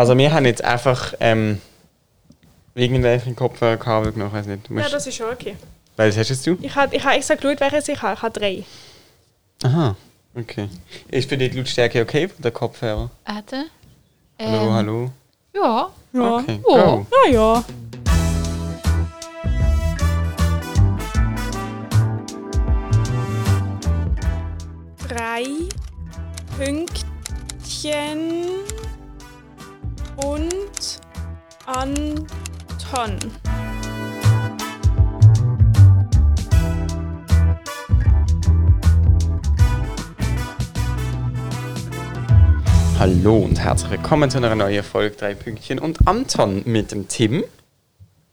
Also wir haben jetzt einfach ähm, irgendwelchen Kopfhörer genommen, ich weiß nicht. Ja, das ist schon okay. Welches hast jetzt du? Ich habe ich hab extra geschaut, welches ich habe. Ich habe drei. Aha, okay. Ist für dich die Lautstärke okay von der Kopfhörer? Warte. Hallo, Ähm, hallo. Ja. Ja. Okay, Ja. go. Na ja. Drei Pünktchen und Anton. Hallo und herzlich willkommen zu einer neuen Folge Drei Pünktchen und Anton mit dem Tim.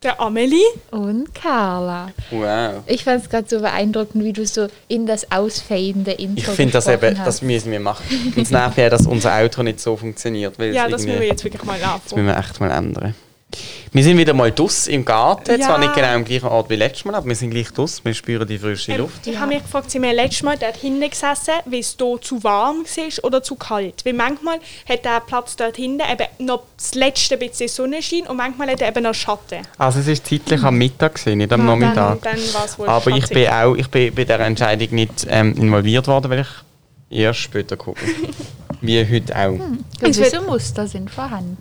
Der Amelie. Und Carla. Wow. Ich fand es gerade so beeindruckend, wie du so in das ausfadende Intro Ich finde das eben, hast. das müssen wir machen. Und es nervt ja, dass unser Outro nicht so funktioniert. Weil Ja, das müssen wir jetzt wirklich mal Das anfangen. müssen wir echt mal ändern. Wir sind wieder mal dus im Garten, Ja. zwar nicht genau am gleichen Ort wie letztes Mal, aber wir sind gleich dus, wir spüren die frische Ähm, Luft. Ich habe mich gefragt, sind wir letztes Mal dort hinten gesessen, weil es hier zu warm war oder zu kalt? Weil manchmal hat der Platz dort hinten eben noch das letzte bisschen Sonnenschein und manchmal hat er eben noch Schatten. Also es ist zeitlich am Mittag, gewesen, nicht am Dann, Nachmittag. dann war wohl Aber ich bin auch ich bin bei dieser Entscheidung nicht ähm, involviert worden, weil ich erst später gucke. Wie heute auch. Gewisse Muster sind vorhanden.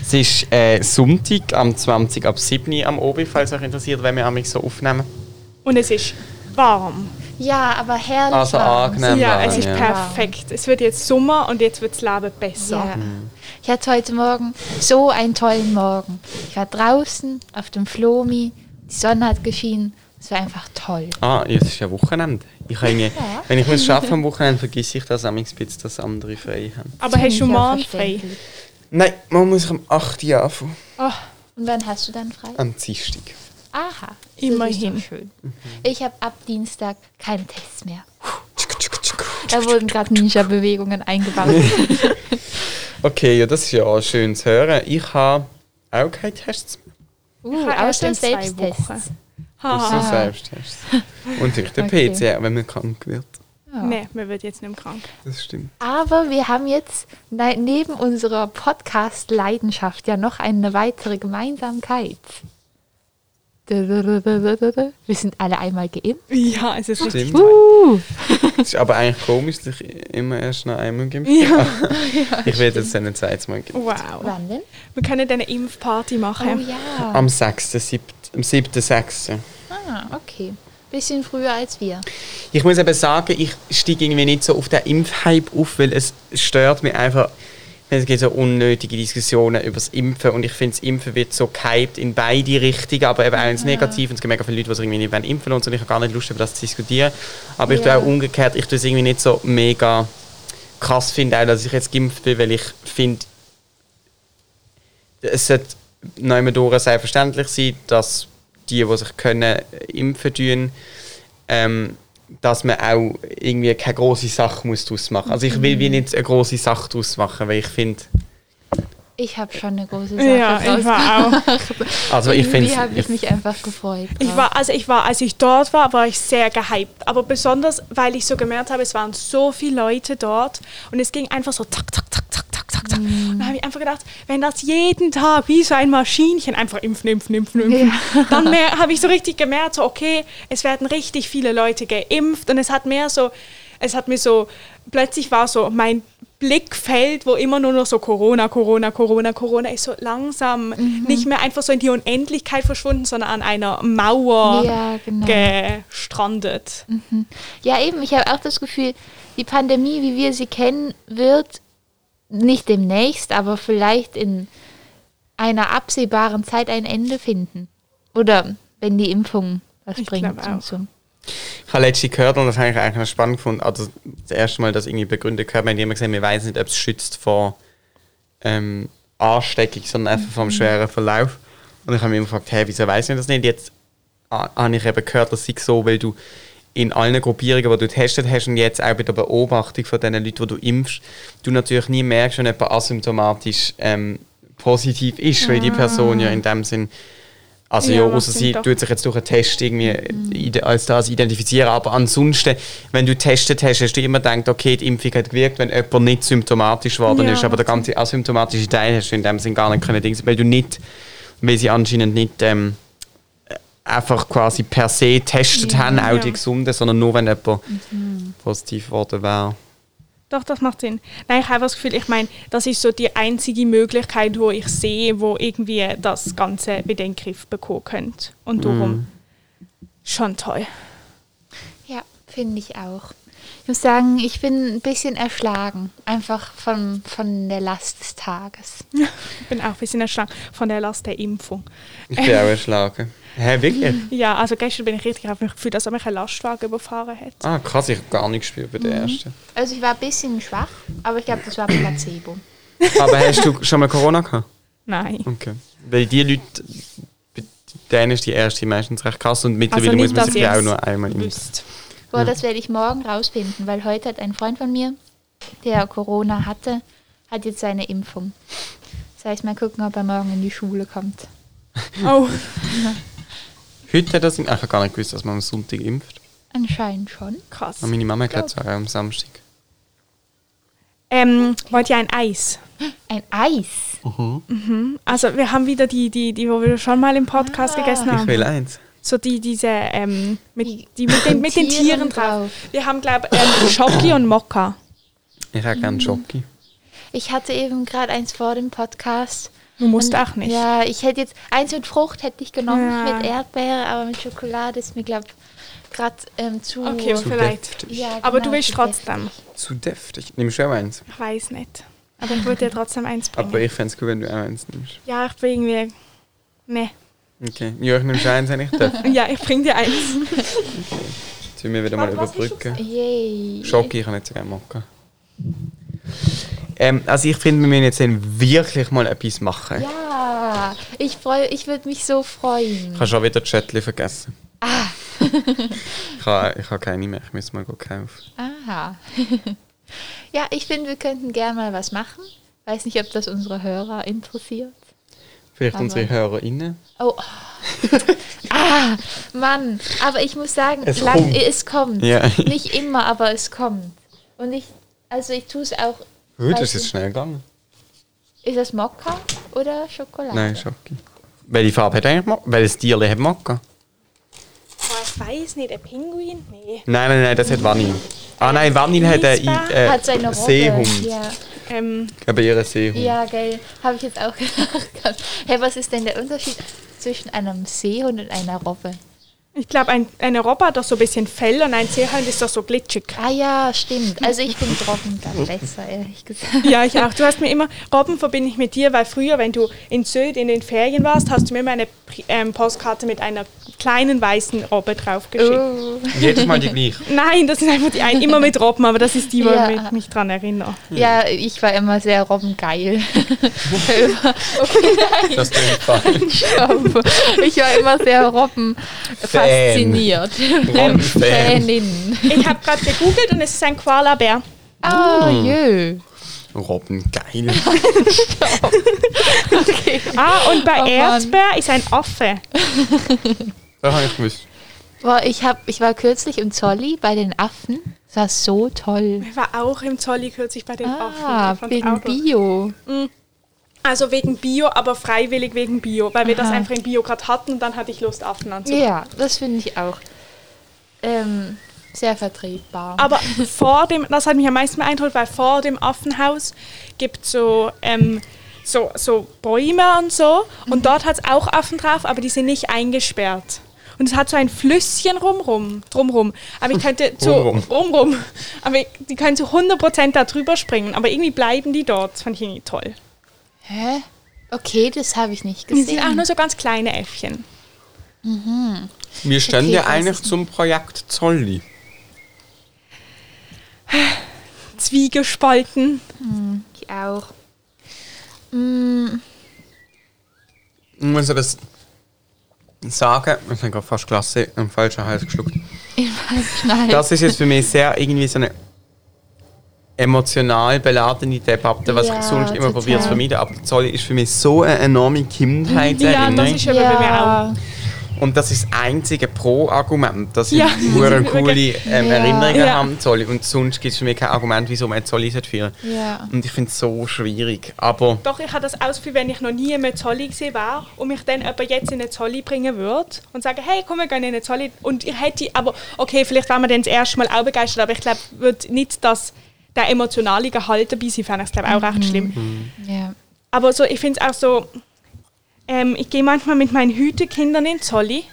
Es ist äh, Sonntag am 20 ab 7 Uhr am Obi, falls euch interessiert, wenn wir mich so aufnehmen. Und es ist warm. Ja, aber herrlich Also warm. angenehm. ja, warm, es ist ja. perfekt. Es wird jetzt Sommer und jetzt wird das Leben besser. Ja. Ich hatte heute Morgen so einen tollen Morgen. Ich war draußen auf dem Flomi, die Sonne hat geschienen. Es war einfach toll. Ah, ja, es ist ja Wochenende. Ich habe irgendwie, Ja. Wenn ich muss arbeiten am Wochenende, vergesse ich das am bisschen, dass andere frei haben. Aber hast du ich morgen frei? Nein, man muss am 8 Uhr anfangen. Oh, Und wann hast du dann frei? Am Dienstag. Aha. Immerhin. Schön. Ich habe ab Dienstag keine Tests mehr. Da wurden gerade Ninja-Bewegungen eingebaut. Okay, ja, das ist ja auch schön zu hören. Ich habe auch keine Tests mehr. Uh, habe erst in zwei Selbsttests. Sind Selbsttests. Und ich der Okay. PCR, wenn man krank wird. Ja. Nein, man wird jetzt nicht mehr krank. Das stimmt. Aber wir haben jetzt ne- neben unserer Podcast-Leidenschaft ja noch eine weitere Gemeinsamkeit. Wir sind alle einmal geimpft. Ja, es ist richtig. Stimmt. Uh, Es ist aber eigentlich komisch, dass ich immer erst noch einmal geimpft Ja, Ich werde jetzt dann ein zweites Mal geimpft. wow. wann denn? Wir können dann eine Impfparty Oh machen. ja. Am 6., 7., am 7., 6. Ah, okay. Bisschen früher als wir. Ich muss eben sagen, ich steige irgendwie nicht so auf den Impfhype auf, weil es stört mich einfach. Es gibt so unnötige Diskussionen über das Impfen und ich finde, das Impfen wird so gehypt in beide Richtungen, aber eben auch ins Negative. Und es gibt mega viele Leute, die sich irgendwie nicht impfen wollen und so. Ich habe gar nicht Lust, über das zu diskutieren. Aber ich Ja. tue auch umgekehrt, ich tue es irgendwie nicht so mega krass finde, auch, dass ich jetzt geimpft bin, weil ich finde, es sollte noch immer durch selbstverständlich sein, dass die, die sich können, impfen tun, ähm, dass man auch irgendwie keine große Sache muss daraus machen Also ich will wie nicht eine große Sache daraus machen, weil ich finde, Ich habe schon eine große Sache Ja, ich war auch. also ich finde, habe ich mich einfach gefreut. Ich drauf. war, also ich war, als ich dort war, war ich sehr gehypt. Aber besonders, weil ich so gemerkt habe, es waren so viele Leute dort und es ging einfach so zack, zack, zack, zack, zack, zack, zack. Und da habe ich einfach gedacht, wenn das jeden Tag wie so ein Maschinchen einfach impfen, impfen, impfen, impfen, dann mehr- habe ich so richtig gemerkt, so okay, es werden richtig viele Leute geimpft und es hat mehr so, es hat mir so, plötzlich war so mein Blickfeld, wo immer nur noch so Corona, Corona, Corona, Corona ist so langsam nicht mehr einfach so in die Unendlichkeit verschwunden, sondern an einer Mauer Ja, genau. gestrandet. Ja, eben, ich habe auch das Gefühl, die Pandemie, wie wir sie kennen, wird nicht demnächst, aber vielleicht in einer absehbaren Zeit ein Ende finden. Oder wenn die Impfung was Ich bringt. auch. so. Ich habe letztens gehört und das habe ich eigentlich noch spannend gefunden, also das erste Mal, dass irgendwie begründet gehört, haben immer gesagt, wir wissen nicht, ob es schützt vor ähm, Ansteckung, sondern einfach vom schweren Verlauf. Und ich habe mich immer gefragt, hey, wieso weiß ich das nicht? Jetzt ah, habe ich eben gehört, das sei so, weil du in allen Gruppierungen, die du getestet hast und jetzt auch bei der Beobachtung von den Leuten, die du impfst, du natürlich nie merkst, wenn jemand asymptomatisch ähm, positiv ist, weil die Person ja in dem Sinn Also Ja, ja, außer sie doch. tut sich jetzt durch einen Test irgendwie ide- als das identifizieren, aber ansonsten, wenn du getestet hast, hast du immer gedacht, okay, die Impfung hat gewirkt, wenn jemand nicht symptomatisch geworden Ja, ist, aber der ganze asymptomatische Teil hast du in dem Sinn gar nicht können, weil du nicht, weil sie anscheinend nicht ähm, einfach quasi per se getestet haben, auch Ja. die Gesunden, sondern nur, wenn jemand positiv geworden wäre. Doch, das macht Sinn. Nein, ich habe das Gefühl, ich meine, das ist so die einzige Möglichkeit, wo ich sehe, wo irgendwie das Ganze wieder in den Griff bekommen könnte. Und darum schon toll. Ja, finde ich auch. Ich muss sagen, ich bin ein bisschen erschlagen. Einfach von, von der Last des Tages. Ich bin auch ein bisschen erschlagen von der Last der Impfung. Ich bin auch erschlagen. Hä, wirklich? Ja, also gestern bin ich richtig auf mich gefühlt, dass er mich einen Lastwagen überfahren hat. Ah, krass, ich habe gar nicht gespürt bei der ersten. Also ich war ein bisschen schwach, aber ich glaube, das war Placebo. Aber hast du schon mal Corona gehabt? Nein. Okay. Weil die Leute, bei denen ist die erste meistens recht krass und mittlerweile Also nicht, muss man sich ja auch nur einmal impfen. Boah, das werde ich morgen rausfinden, weil heute hat ein Freund von mir, der Corona hatte, hat jetzt seine Impfung. Das heißt, mal gucken, ob er morgen in die Schule kommt. Oh, Heute hat das, ach, ich habe gar nicht gewusst, dass man am Sonntag impft. Anscheinend schon. krass. Aber meine Mama hat auch am Samstag. Ähm, wollt ihr ein Eis? Ein Eis. Also wir haben wieder die, die, die wo wir schon mal im Podcast gegessen Ich haben. will eins. So die, diese, ähm, mit, Die- die mit den, mit den Tieren Tieren drauf. Wir haben, glaube ich, ähm, Schoki und Mokka. Ich hätte gerne Schoki. Ich hatte eben gerade eins vor dem Podcast. Du musst Und- auch nicht. Ja, ich hätte jetzt eins mit Frucht hätte ich genommen Ja. mit Erdbeere, aber mit Schokolade ist mir glaube gerade ähm, zu. Okay, Zu vielleicht. deftig. Ja, Aber genau, du willst zu trotzdem. Zu deftig. Nimmst du auch eins? Ich weiß nicht. Aber ich würde dir trotzdem eins bringen. Aber ich fände es cool, wenn du auch eins nimmst. ja, ich bin irgendwie. Ne. Okay. Ja, ich nehme schon eins, wenn ich darf. Ja, ich bring dir eins. Sollen wir wieder mal Was überbrücken? Yay. Schoki, ich kann nicht so gerne machen. Ähm, also ich finde, wir müssen jetzt dann wirklich mal etwas machen. Ja, ich ich würde mich so freuen. Ich habe schon wieder Chatli vergessen. Ah. ich habe ich habe keine mehr, ich muss mal kaufen. Aha. ja, ich finde, wir könnten gerne mal was machen. Weiß nicht, ob das unsere Hörer interessiert. Vielleicht Aber- unsere HörerInnen. Oh. ah, Mann. Aber ich muss sagen, Es lang, kommt. es kommt. Ja. Nicht immer, aber es kommt. Und ich, also ich tue es auch. Das weiß ist jetzt schnell gegangen. Ist das Mokka oder Schokolade? Nein, Schoki. Welche Farbe hat eigentlich Mokka? Welches Tierli hat Mokka? Oh, ich weiß nicht, ein Pinguin? Nee. Nein, nein, nein, das hat Vanille. Ah nein, Vanille hat einen äh, Hat seine Robbe. Seehund. Ja, Ähm, Aber ihre Seehund. ja geil. Habe ich jetzt auch gedacht. Hey, was ist denn der Unterschied zwischen einem Seehund und einer Robbe? Ich glaube, ein, eine Robbe hat doch so ein bisschen Fell und ein Seehund ist doch so glitschig. Ah ja, stimmt. Also ich finde Robben dann besser, ehrlich gesagt. Ja, ich auch. Du hast mir immer, Robben verbinde ich mit dir, weil früher, wenn du in Sylt in den Ferien warst, hast du mir immer eine ähm, Postkarte mit einer kleinen weißen Robbe draufgeschickt. Oh. Jedes Mal die gleiche. Nein, das ist einfach die ein, immer mit Robben, aber das ist die, wo Ja. ich mich dran erinnere. Ja, ich war immer sehr robbengeil. Das klingt falsch. ich war immer sehr Robben fasziniert. Robbenfan. Fanin. Ich habe gerade gegoogelt und es ist ein Koala-Bär. Ah, jö. Robben, geil. Okay. Ah, und bei Oh Mann. Erdbeer ist ein Affe. Das habe ich gewusst. Boah, ich, hab, ich war kürzlich im Zolli bei den Affen. Das war so toll. Ich war auch im Zolli kürzlich bei den Affen. Ah, fand's wegen auch toll. Bio. Also wegen Bio, aber freiwillig wegen Bio, weil wir das einfach in Bio gerade hatten und dann hatte ich Lust, Affen anzugucken. Ja, das finde ich auch. Ähm, sehr vertretbar. Aber vor dem, das hat mich am meisten beeindruckt, weil vor dem Affenhaus gibt es so, ähm, so, so Bäume und so. Und dort hat es auch Affen drauf, aber die sind nicht eingesperrt. Und es hat so ein Flüsschen rumrum, drumrum. Aber ich könnte so Rumrum. rumrum. Aber ich, die können zu 100% da drüber springen. Aber irgendwie bleiben die dort. Das fand ich irgendwie toll. Hä? Okay, das habe ich nicht Die sind auch gesehen. nur so ganz kleine Äffchen. Wir stehen Okay, ja eigentlich ich zum Projekt Zolli. Zwiegespalten. Ich auch. Mm, Ich muss ja das sagen, ich habe gerade fast Klasse im falschen Hals geschluckt. ich weiß nicht. Das ist jetzt für mich sehr irgendwie so eine emotional beladene Debatte, was Ja, ich sonst immer probiere zu vermeiden. Aber Zolli ist für mich so eine enorme Ja, Kindheitserinnerung. das ist eben bei mir auch. Und das ist das einzige Pro-Argument, dass ich Ja. eine coole ähm, Ja. Erinnerungen Ja. haben Zolli. Und sonst gibt es für mich kein Argument, wieso man Zolli führen sollte. Ja. Und ich finde es so schwierig. Aber Doch, ich habe das Ausgefühl, wenn ich noch nie in einem Zolli gesehen wäre und mich dann jemand jetzt in einen Zolli bringen würde und sagen, hey, komm, wir gehen in einen Zolli. Und ich hätte, aber okay, vielleicht wären wir dann das erste Mal auch begeistert, aber ich glaube, wird nicht das, der emotionale Gehalt dabei sein, fände ich glaube auch recht schlimm. ja. Aber so, ich finde es auch so, ähm, ich gehe manchmal mit meinen Hütekindern in Zolli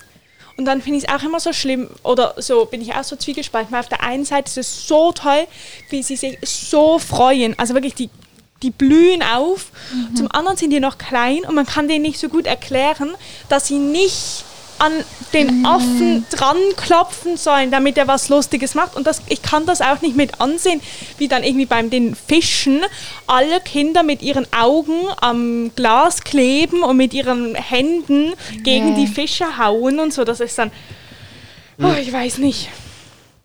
und dann finde ich es auch immer so schlimm, oder so bin ich auch so zwiegespalten. Weil auf der einen Seite ist es so toll, wie sie sich so freuen. Also wirklich, die, die blühen auf. Zum anderen sind die noch klein und man kann denen nicht so gut erklären, dass sie nicht an den Affen dran klopfen sollen, damit er was Lustiges macht. Und das, ich kann das auch nicht mit ansehen, wie dann irgendwie beim den Fischen alle Kinder mit ihren Augen am Glas kleben und mit ihren Händen gegen die Fische hauen und so. Das ist dann, oh, ich weiß nicht.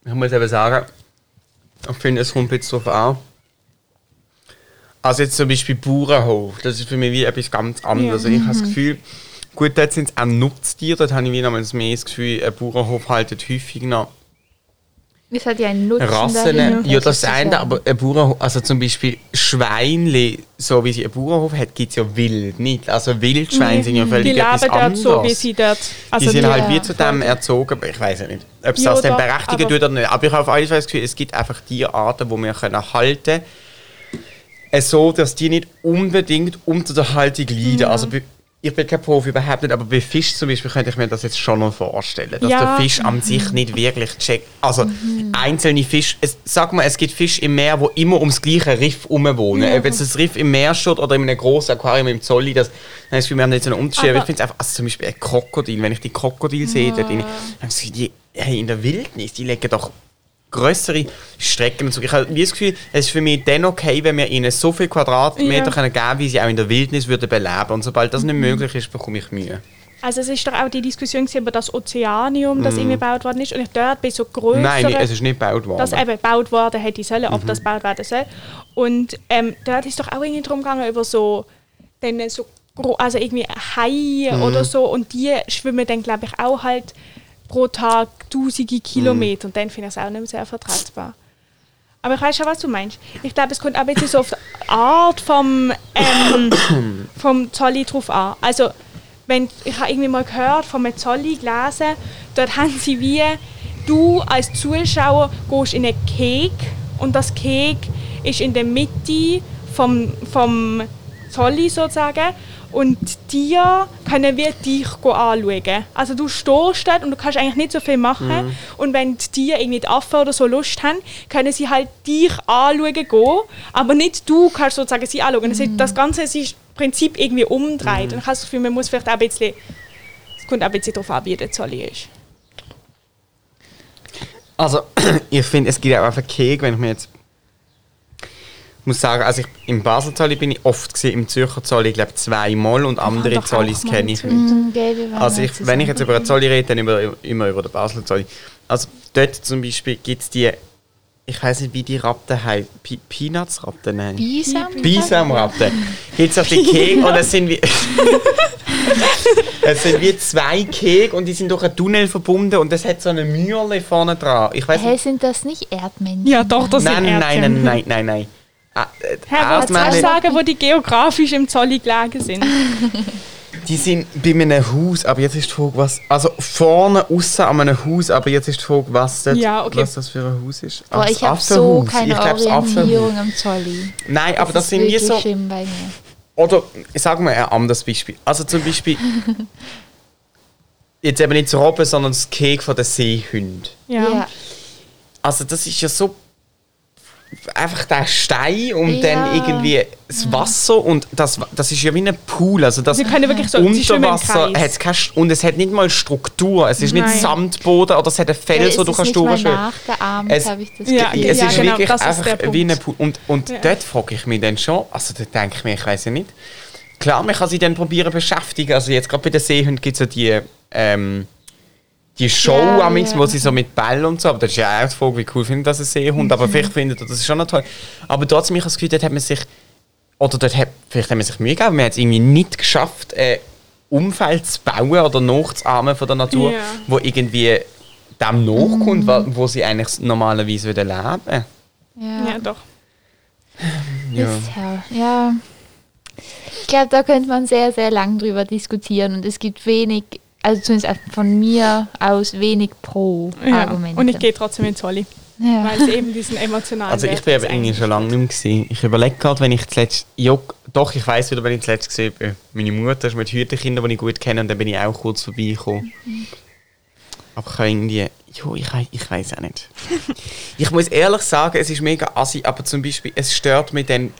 ich muss eben sagen, ich finde, es kommt jetzt darauf an. Also jetzt zum Beispiel Bauernhof, das ist für mich wie etwas ganz anderes. Ja. Ich habe das Gefühl, gut, dort sind es auch Nutztiere, dort habe ich wie nochmals mehr das Gefühl, ein Bauernhof haltet häufig noch Es hat ja einen Nutzen Rassen. Ja, das eine, aber ein Bauernhof, also zum Beispiel Schweinli, so wie sie einen Bauernhof hat, gibt es ja wild nicht. Also Wildschweine sind ja völlig die etwas leben dort anderes. so, wie sie dort. Also die sind die- halt wie zu dem erzogen, aber ich weiß ja nicht, ob es Ja, das dann berechtigen tut oder nicht. Aber ich habe auf Fall das Gefühl, es gibt einfach die Arten, die wir können halten können, so, dass die nicht unbedingt unter der Haltung leiden. Mhm. Also ich bin kein Profi überhaupt nicht, aber bei Fisch zum Beispiel könnte ich mir das jetzt schon noch vorstellen, dass Ja. der Fisch an sich nicht wirklich checkt. Also einzelne Fische, es, sag mal, es gibt Fische im Meer, die immer ums gleiche Riff herumwohnen. Ob jetzt das Riff im Meer steht oder in einem grossen Aquarium im Zolli, das, dann ist für mich nicht so ein Unterschied. Aber ich finde es einfach, also zum Beispiel ein Krokodil, wenn ich die Krokodil sehe, dort in, dann sind die, hey, in der Wildnis, die legen doch größere Strecken und so. Ich habe das Gefühl, es ist für mich dann okay, wenn wir ihnen so viele Quadratmeter Ja. können geben wie sie auch in der Wildnis würden beleben. Und sobald das Mhm. nicht möglich ist, bekomme ich Mühe. Also es ist doch auch die Diskussion über das Ozeanium, das irgendwie gebaut worden ist. Und ich dort bei so größeren... Mhm. Nein, es ist nicht gebaut worden. das eben gebaut worden hätte sollen, ob Mhm. das gebaut werden soll. Und ähm, dort ist doch auch irgendwie darum gegangen, über so, dann so also irgendwie Haie Mhm. oder so. Und die schwimmen dann, glaube ich, auch halt pro Tag tausende Kilometer. Und dann finde ich es auch nicht mehr sehr vertretbar. Aber ich weiß schon, was du meinst. Ich glaube, es kommt auch ein bisschen so auf die Art vom, ähm, vom Zolli drauf an. Also, wenn, ich habe irgendwie mal gehört von einem Zolli gelesen, dort haben sie wie, du als Zuschauer gehst in einen Keg und das Keg ist in der Mitte vom, vom Zolli sozusagen und die können wir dich anschauen. Also du stehst dort und du kannst eigentlich nicht so viel machen und wenn die irgendwie die Affen oder so Lust haben, können sie halt dich anschauen gehen, aber nicht du kannst sozusagen sie anschauen. Das, ist, das Ganze ist im Prinzip irgendwie umdreht und ich habe das Gefühl, man muss vielleicht auch ein bisschen, es kommt auch ein bisschen darauf an, wie der Zolli ist. Also, ich finde, es gibt auch einfach Keg, wenn ich mir jetzt muss sagen, also ich, im Basel Zolli bin ich oft gesehen, im Zürcher Zolli, ich glaube zweimal und andere Zollis kenne ich nicht. Waren Also ich, wenn ich jetzt über einen Zolli rede, dann über, immer über den Basel Zolli. Also dort zum Beispiel gibt es die, ich weiß nicht wie die Ratten heißen, Peanuts-Ratten, nein. Bisam? Bisamratten. Gibt es auf die Keg und es sind wie. es sind wie zwei Keg und die sind durch einen Tunnel verbunden und es hat so eine Mühle vorne dran. Ich weiß Hä, nicht. sind das nicht Erdmännchen? Ja, doch, das Nein, sind nein, Erdchen. nein, nein, nein, nein. Ah, äh, Herr, was Erdmännchen- kannst du sagen, wo die geografisch im Zolli gelegen sind? Die sind bei einem Haus, aber jetzt ist die Frage, was. Also vorne außen an einem Haus, aber jetzt ist die Frage, was, dort, Ja, okay. was das für ein Haus ist. Ah, Boah, das ich habe so keine ich glaub, das Orientierung am Zolli. Nein, aber das, ist sind wie so. schlimm bei mir. Oder sagen wir ein anderes Beispiel. Also zum Beispiel. jetzt eben nicht das Robben, sondern das Keg von den Seehunden. Ja. Ja. Also das ist ja so einfach der Stein und Ja. dann irgendwie das Wasser und das, das ist ja wie ein Pool. Also das Sie können wirklich so, unter Wasser hat's keine, und es hat nicht mal Struktur. Es ist nicht Nein. Sandboden oder es hat ein Fels, Ja, wo es du ist kannst nicht mal durchschwimmen. Es- habe ich das Ja, Gefühl. es ja, ist genau, wirklich das ist einfach der wie ein Punkt. Pool. Und, und Ja. dort frage ich mich dann schon, also da denke ich mir, ich weiß ja nicht. Klar, man kann sich dann probieren beschäftigen. Also jetzt gerade bei den Seehunden gibt es ja die, ähm, die Show, Ja, amix, ja. wo sie so mit Bällen und so, aber das ist ja auch die Frage, wie cool findet das ein Seehund, aber vielleicht findet er das schon noch toll. Aber trotzdem, ich habe das Gefühl, dort hat man sich, oder dort hat, vielleicht hat man sich Mühe gegeben, aber man hat es irgendwie nicht geschafft, ein Umfeld zu bauen oder nachzuahmen von der Natur, Ja. wo irgendwie dem nachkommt, wo, wo sie eigentlich normalerweise würden leben Ja. Ja, doch. Ja. Ist ja. ja. Ich glaube, da könnte man sehr, sehr lang drüber diskutieren und es gibt wenig, also zumindest von mir aus wenig Ja. Pro-Argumente. Und ich gehe trotzdem ins Holly, ja. weil es eben diesen emotionalen Also ich bin irgendwie eigentlich schon lange nicht mehr gewesen. Ich überlege gerade, wenn ich zuletzt... Ja, doch, ich weiß wieder, wenn ich zuletzt gesehen bin. Meine Mutter ist mit Hütenkindern, die ich gut kenne, und dann bin ich auch kurz vorbeigekommen. Aber ich habe irgendwie... Jo, ich, ich weiß auch nicht. ich muss ehrlich sagen, es ist mega assi, aber zum Beispiel, es stört mich dann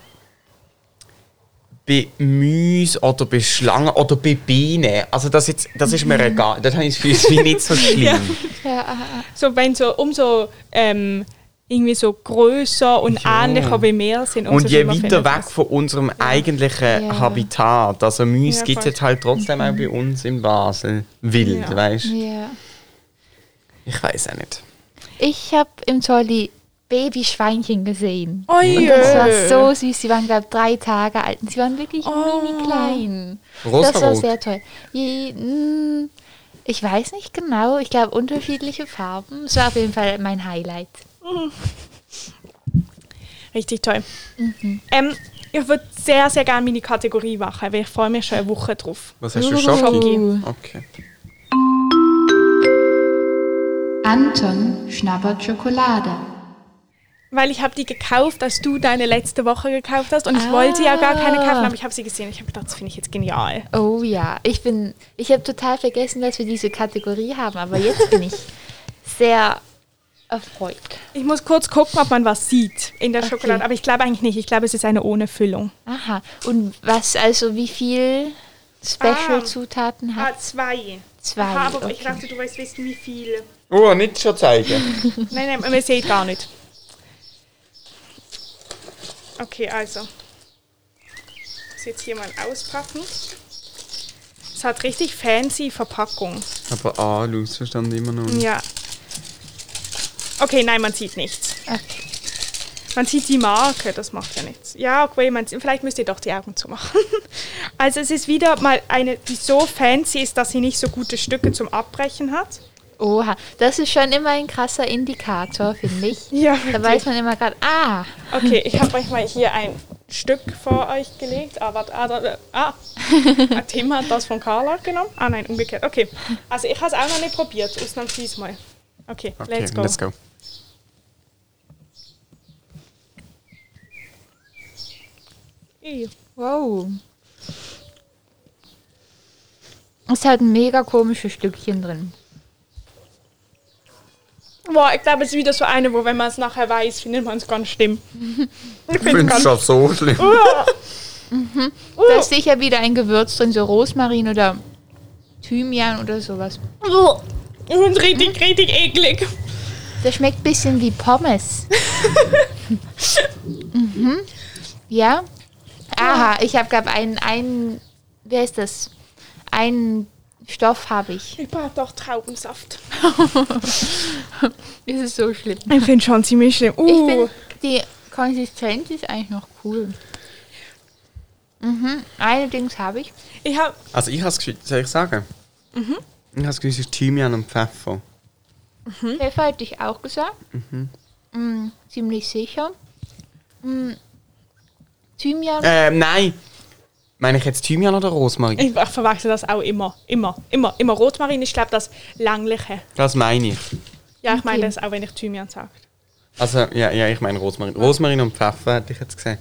bei Mäusen oder bei Schlangen oder bei Bienen. Also das, jetzt, das ist mir egal. Das habe ich das Gefühl, nicht so schlimm. Ja. Ja, ah, ah. So, wenn so umso ähm, irgendwie so größer und Ja. ähnlicher wie wir sind, Und je weiter weg von unserem eigentlichen Ja. Habitat, also Mäuse Ja, gibt es jetzt halt trotzdem auch bei uns in Basel. Wild, Ja. weißt du? ja. Ich weiß auch nicht. Ich habe im Zolli Babyschweinchen gesehen. Oh Und das war so süß. Sie waren, glaube ich, drei Tage alt. Und sie waren wirklich Oh. mini klein. Das war Rosarot. sehr toll. Je, mm, ich weiß nicht genau. Ich glaube, unterschiedliche Farben. Es war auf jeden Fall mein Highlight. Richtig toll. Mhm. Ähm, ich würde sehr, sehr gerne meine Kategorie machen, weil ich freue mich schon eine Woche drauf. Was hast du, Uh. Schoki? Okay. Anton schnabbert Schokolade. Weil ich habe die gekauft, als du deine letzte Woche gekauft hast und ich wollte ja gar keine kaufen, aber ich habe sie gesehen. Ich habe gedacht, das finde ich jetzt genial. Oh ja, ich bin, ich habe total vergessen, dass wir diese Kategorie haben, aber jetzt bin ich sehr erfreut. Ich muss kurz gucken, ob man was sieht in der Okay. Schokolade, aber ich glaube eigentlich nicht. Ich glaube, es ist eine ohne Füllung. Aha. Und was, also wie viel Special-Zutaten hat? Ah, zwei. Zwei, Aha, aber ich okay. dachte, du weißt wissen, wie viel. Oh, nicht schon zeigen. Nein, nein, man sieht gar nicht. Okay, also. Das jetzt hier mal auspacken. Es hat richtig fancy Verpackung. Aber Alus verstand immer noch nicht. Ja. Okay, nein, man sieht nichts. Okay. Man sieht die Marke, das macht ja nichts. Ja, okay, man, vielleicht müsst ihr doch die Augen zumachen. Also es ist wieder mal eine, die so fancy ist, dass sie nicht so gute Stücke zum Abbrechen hat. Oha, das ist schon immer ein krasser Indikator, finde ich. Ja, Da weiß man immer gerade, ah, Okay, ich habe euch mal hier ein Stück vor euch gelegt. Ah, warte, ah, da, ah. Ah, Tim hat das von Carla genommen. Ah nein, umgekehrt. Okay, also ich habe es auch noch nicht probiert, ausnahmsweise mal. Okay, Okay, let's go. let's go. Wow. Es hat ein mega komisches Stückchen drin. Boah, ich glaube, es ist wieder so eine, wo wenn man es nachher weiß, findet man es ganz schlimm. Ich finde es schon so schlimm. Da ist sicher wieder ein Gewürz drin, so Rosmarin oder Thymian oder sowas. Und richtig, richtig eklig. Das schmeckt ein bisschen wie Pommes. mhm. Ja. Aha, ich habe, glaube einen, einen, wer ist das? Einen Stoff habe ich. Ich brauche doch Traubensaft. Ist es so schlimm? Ich finde schon ziemlich schlimm. Ich Uh. finde, die Konsistenz ist eigentlich noch cool. Mhm. Allerdings habe ich. Ich habe Also ich habe das Gefühl, soll ich sagen? Mhm. Ich habe das es ist Thymian und Pfeffer. Pfeffer hätte ich auch gesagt. Mm, ziemlich sicher. Mm, Thymian. Ähm, nein. Meine ich jetzt Thymian oder Rosmarin? Ich verwechsel das auch immer. Immer. Immer. Immer Rotmarin. Ich glaube, das Langliche. Das meine ich. Ja, ich meine das auch, wenn ich Thymian sage. Also, ja, ja ich meine Rosmarin. Rosmarin und Pfeffer hätte ich jetzt gesehen.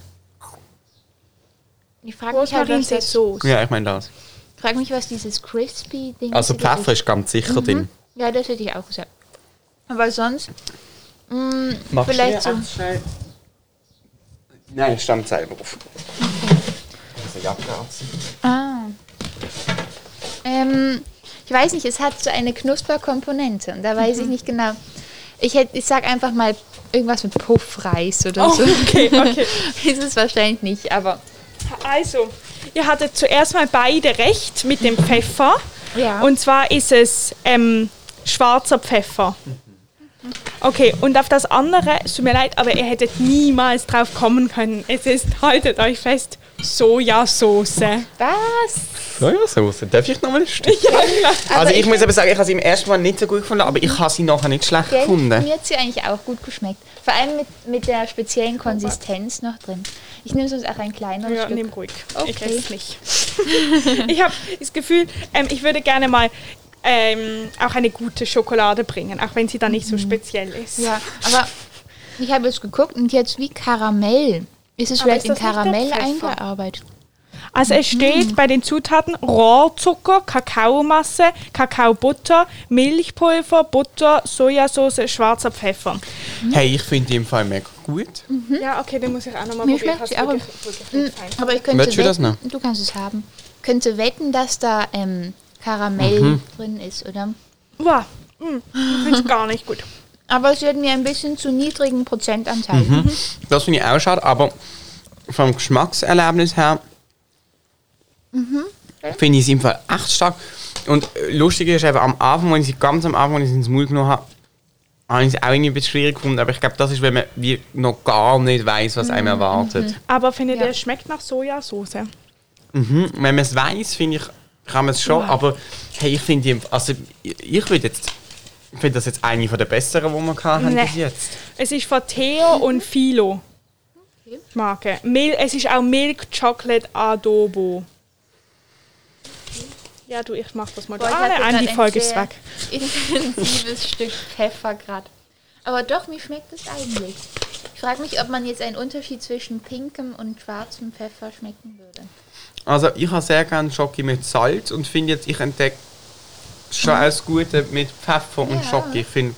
Ich frage mich halt, Rosmarin was das, so aus. Ja, ich meine das. frag mich, was dieses crispy Ding Also wieder Pfeffer ist ganz sicher drin. Ja, das hätte ich auch gesagt. Aber sonst, mm, Machst vielleicht so. du schnell? Nein, stammt selber auf. Also Jacke anziehen. Ah. Ähm, ich weiß nicht, es hat so eine Knusperkomponente und da weiß Mhm. ich nicht genau. Ich, hätt, ich sag einfach mal irgendwas mit Puffreis oder Oh, so. okay, okay. ist es wahrscheinlich nicht, aber Also, ihr hattet zuerst mal beide recht mit dem Pfeffer. Ja. Und zwar ist es ähm, schwarzer Pfeffer. Okay, und auf das andere, es tut mir leid, aber ihr hättet niemals drauf kommen können. Es ist, haltet euch fest, Sojasauce. Was? Sojasauce. Darf ich nochmal ein Stück? Ja, klar. Also ich, ich- muss aber sagen, ich habe sie im ersten Mal nicht so gut gefunden, aber ich habe sie nachher nicht schlecht Gell? gefunden. Mir hat sie eigentlich auch gut geschmeckt. Vor allem mit, mit der speziellen Konsistenz noch drin. Ich nehme sonst auch ein kleineres Ja, Stück. nimm ruhig. Ich Okay. esse es nicht. ich habe das Gefühl, ähm, ich würde gerne mal ähm, auch eine gute Schokolade bringen, auch wenn sie dann nicht so speziell ist. Ja, aber ich habe jetzt geguckt und jetzt wie Karamell. Ist es Aber vielleicht ist in Karamell eingearbeitet? Also es steht bei den Zutaten Rohrzucker, Kakaomasse, Kakaobutter, Milchpulver, Butter, Sojasauce, schwarzer Pfeffer. Hey, ich finde die im Fall mega gut. Ja, okay, den muss ich auch nochmal probieren. schmeckt sie Hast aber- wirklich- wirklich. Aber ich könnte wetten, du kannst es haben. Könnte wetten, dass da ähm, Karamell Mhm. drin ist, oder? Wow, mm, ich finde es gar nicht gut. Aber es wird mir ein bisschen zu niedrigen Prozentanteil. Mhm. Das finde ich auch schade, aber vom Geschmackserlebnis her finde ich sie im Fall echt stark. Und äh, lustig ist eben, am Anfang, wenn ich sie ganz am Anfang, wenn ich sie ins Mund genommen habe, habe ich sie auch irgendwie ein bisschen schwierig gefunden. Aber ich glaube, das ist, wenn man wie noch gar nicht weiß, was einem erwartet. Aber findet Ja. es schmeckt nach Sojasauce? Mhm. Wenn man es weiß, finde ich, kann man es schon. Aber hey, ich finde, also ich ich würde jetzt, ich finde das jetzt eine von der besseren, die wir gehabt haben Nee. bis jetzt. Es ist von Theo und Philo. Marke. Mil es ist auch Milk Chocolate Adobo. Ja, du, ich mach das mal. Boah, ah, nein, die ein Folge ist weg. Intensives Stück Pfeffer gerade. Aber doch, mir schmeckt es eigentlich. Ich frage mich, ob man jetzt einen Unterschied zwischen pinkem und schwarzem Pfeffer schmecken würde. Also ich habe sehr gerne Schoki mit Salz und finde jetzt, ich entdecke schon alles Gute mit Pfeffer und Ja. Schoki. Ich finde,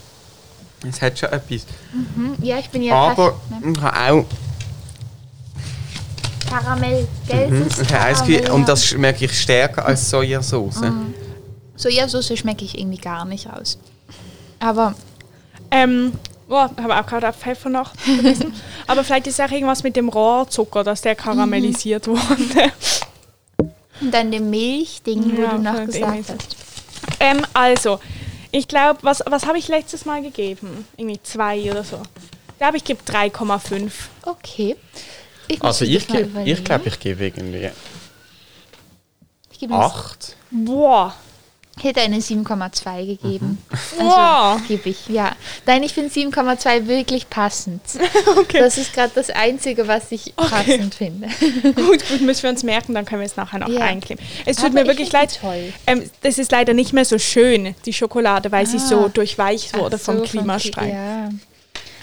es hat schon etwas. Hm, Ja, ich bin ja Aber ich habe auch Karamell, gell? Ich Karamell. und das schmecke ich stärker als Sojasauce. Sojasauce schmecke ich irgendwie gar nicht raus. Aber Ähm, oh, habe auch gerade auf Pfeffer noch. Aber vielleicht ist auch irgendwas mit dem Rohrzucker, dass der karamellisiert wurde. Und dann dem Milchding, wo Ja, du noch gesagt hast. Ähm, also, ich glaube, was, was habe ich letztes Mal gegeben? Irgendwie zwei oder so. Ich glaube, ich gebe 3,5. Okay. Ich muss Also ich, das mal geb- ich glaube, ich gebe irgendwie ich, gebe mir- 8. Boah. Ich hätte eine 7,2 gegeben. Wow. Also gebe ich, ja. Nein, ich finde 7,2 wirklich passend. Okay. Das ist gerade das Einzige, was ich passend finde. Gut, gut, müssen wir uns merken, dann können wir es nachher noch Ja. einkleben. Es tut Aber mir ich wirklich leid. Ähm, das ist leider nicht mehr so schön, die Schokolade, weil sie Ah. so durchweicht wurde Ach so, vom vom Klimastreit. Kli- Ja.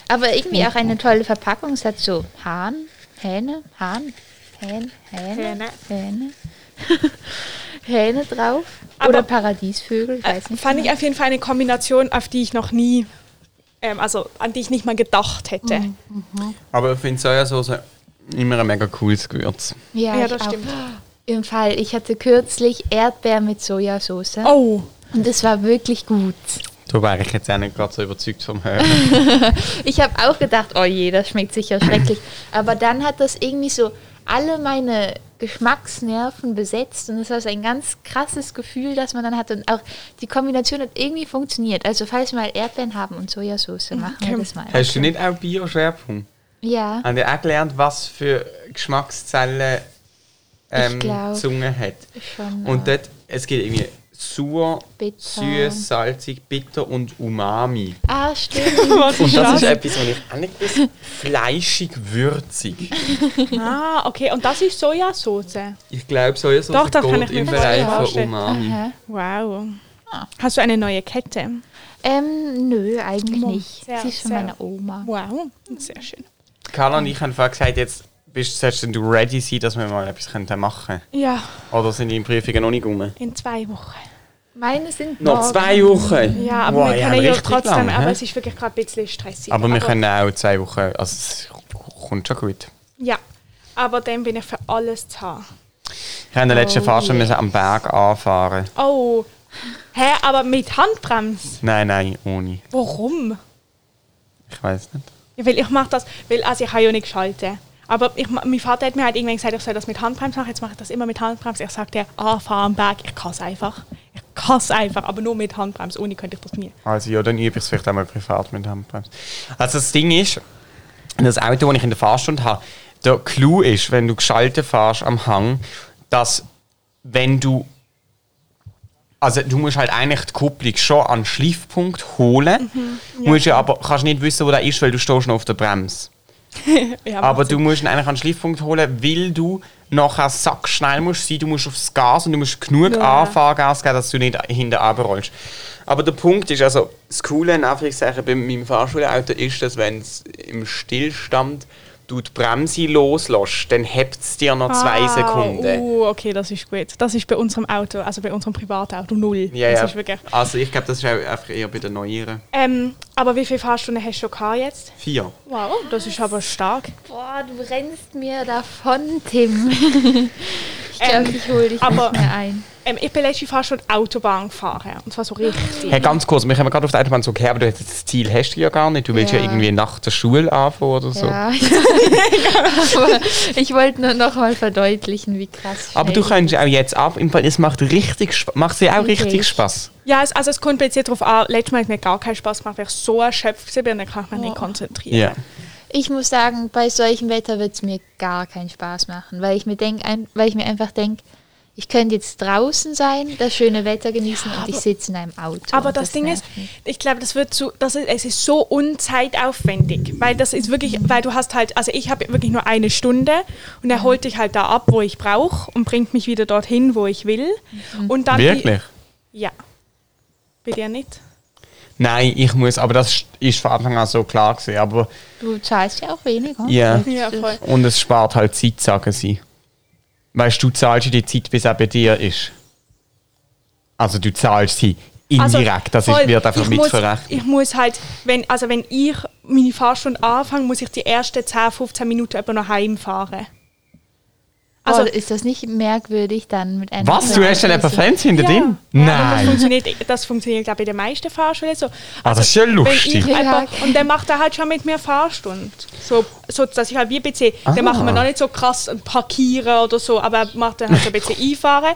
Aber irgendwie auch eine tolle Verpackung. Es hat so Hahn, Hähne, Hahn, Hähn, Hähne, Hähne. Hähne, Hähne drauf. Aber- Oder Paradiesvögel, ich Äh, weiß nicht. fand ich genau. auf jeden Fall eine Kombination, auf die ich noch nie, ähm, also an die ich nicht mal gedacht hätte. Mhm. Aber ich finde Sojasauce immer ein mega cooles Gewürz. ja, Ja, ich das auch. stimmt. Im Fall, ich hatte kürzlich Erdbeer mit Sojasauce. Oh, Und es war wirklich gut. Da wäre ich jetzt auch nicht gerade so überzeugt vom Hören. Ich habe auch gedacht, oh je, das schmeckt sicher schrecklich. Aber dann hat das irgendwie so alle meine Geschmacksnerven besetzt und es war so ein ganz krasses Gefühl, das man dann hatte. Und auch die Kombination hat irgendwie funktioniert. Also falls wir mal Erdbeeren haben und Sojasauce, machen wir das mal. Hast du nicht auch Bio-Schwerpunkt? Ja, Haben die auch gelernt, was für Geschmackszellen ähm, Zunge hat? schon. Und dort, es gibt irgendwie sauer, Bitter. süß, salzig, bitter und umami. ah, stimmt. was Und das ist etwas, was ich auch nicht gewusst Fleischig, würzig. Ah, okay, und das ist Sojasauce. Ich glaube, Sojasauce Doch, das kann geht im Bereich von. Umami. Aha. Wow. Ah. Hast du eine neue Kette? Ähm, nö, eigentlich nicht. sehr, Sie ist von meiner Oma. Wow, sehr schön. Carla und ich haben vorher gesagt, jetzt bist solltest denn du ready sein, dass wir mal etwas machen Ja, Oder sind die Prüfungen noch nicht rum? in zwei Wochen. Meine sind Noch morgen. zwei Wochen? Ja, aber Wow, wir können ja trotzdem, lang, aber es ist wirklich gerade ein bisschen stressig. Aber wir können auch zwei Wochen, also es kommt schon gut. Ja, aber dann bin ich für alles zu haben. Ich habe in der letzten Oh Phase schon müssen am Berg anfahren. Oh, hä, aber mit Handbremse? Nein, nein, ohne. Warum? Ich weiß nicht. Ja, weil ich mache das, weil also ich kann ja nicht schalten. Aber ich, mein Vater hat mir halt irgendwann gesagt, ich soll das mit Handbremse machen. Jetzt mache ich das immer mit Handbremse. Ich sagte, ah, fahr am Berg. Ich kann es einfach. Ich krass einfach, aber nur mit Handbremse. Ohne könnte ich das nie. Also ja, dann übe ich es vielleicht einmal privat mit Handbremse. Also das Ding ist, das Auto, das ich in der Fahrstunde habe, der Clou ist, wenn du geschaltet fährst am Hang, dass wenn du also du musst halt eigentlich die Kupplung schon an den Schliffpunkt holen, ja. musst ja aber kannst nicht wissen, wo der ist, weil du stehst noch auf der Bremse. Ja, Aber du musst ihn eigentlich an den Schliffpunkt holen, weil du nachher sackschnell musst sein, du musst aufs Gas und du musst genug Ja. Anfahrgas geben, dass du nicht hinten runterrollst. Aber der Punkt ist, also das Coole in Anführungszeichen bei meinem Fahrschulauto ist, dass wenn es im Stillstand du die Bremse loslässt, dann hebt es dir noch zwei Ah, Sekunden. Uh, okay, das ist gut. Das ist bei unserem Auto, also bei unserem Privatauto, null. Ja, das ja. ist wirklich. Also ich glaube, das ist einfach eher bei den Neueren. Ähm, aber wie viele Fahrstunden hast du schon gehabt jetzt? Vier. Wow, das ist aber stark. Boah, du rennst mir davon, Tim. ich glaube, Ähm, ich hole dich aber- nicht mehr ein. Ähm, ich bin letzte Fahrstunde Autobahn gefahren. Und zwar so richtig. Hey, ganz kurz, wir haben gerade auf der Autobahn so okay, aber du hast das Ziel hast du ja gar nicht. Du willst ja, Ja. irgendwie nach der Schule anfangen oder so. Ja, aber ich wollte nur noch mal verdeutlichen, wie krass. Aber du kannst auch jetzt ab, im Fall, es macht richtig Spaß. Macht dir auch Wirklich? richtig Spaß. Ja, es, also es kommt bisschen darauf an. Letztes Mal hat mir gar keinen Spaß gemacht, weil ich so erschöpft bin, dann kann ich mich nicht konzentrieren. Ja. Ich muss sagen, bei solchem Wetter wird es mir gar keinen Spaß machen, weil ich mir, denk, ein, weil ich mir einfach denke, ich könnte jetzt draußen sein, das schöne Wetter genießen und ich sitze in einem Auto. Aber und das, Ding ist, mich. ich glaube, das wird zu, das ist, es ist so unzeitaufwendig, weil das ist wirklich, weil du hast halt, also ich habe wirklich nur eine Stunde und er holt dich halt da ab, wo ich brauche und bringt mich wieder dorthin, wo ich will. Und dann Wirklich? ja. Bei dir nicht? Nein, ich muss, aber das ist von Anfang an so klar gewesen. Aber, Du zahlst ja auch weniger. Ja. Das Ja, voll. und es spart halt Zeit, sagen sie. Weißt du, du zahlst ja die Zeit, bis er bei dir ist. Also du zahlst sie indirekt, das ist, Also, voll. wird einfach ich muss, mitverrechnet. ich muss halt, wenn, also wenn ich meine Fahrstunde anfange, muss ich die ersten 10, 15 Minuten etwa noch heimfahren. Also Also, ist das nicht merkwürdig dann mit einem Was? Du hast etwa Fans hinter Ja. drin? Ja, Das Nein. funktioniert, das funktioniert, glaube ich, in den meisten Fahrschulen so. Ah, das ist ja wenn lustig. Ja. einfach, und dann macht er halt schon mit mir Fahrstunde. So, so, dass ich halt wie ein bisschen, Ah. dann machen wir noch nicht so krass ein Parkieren oder so, aber er macht dann halt so ein bisschen einfahren.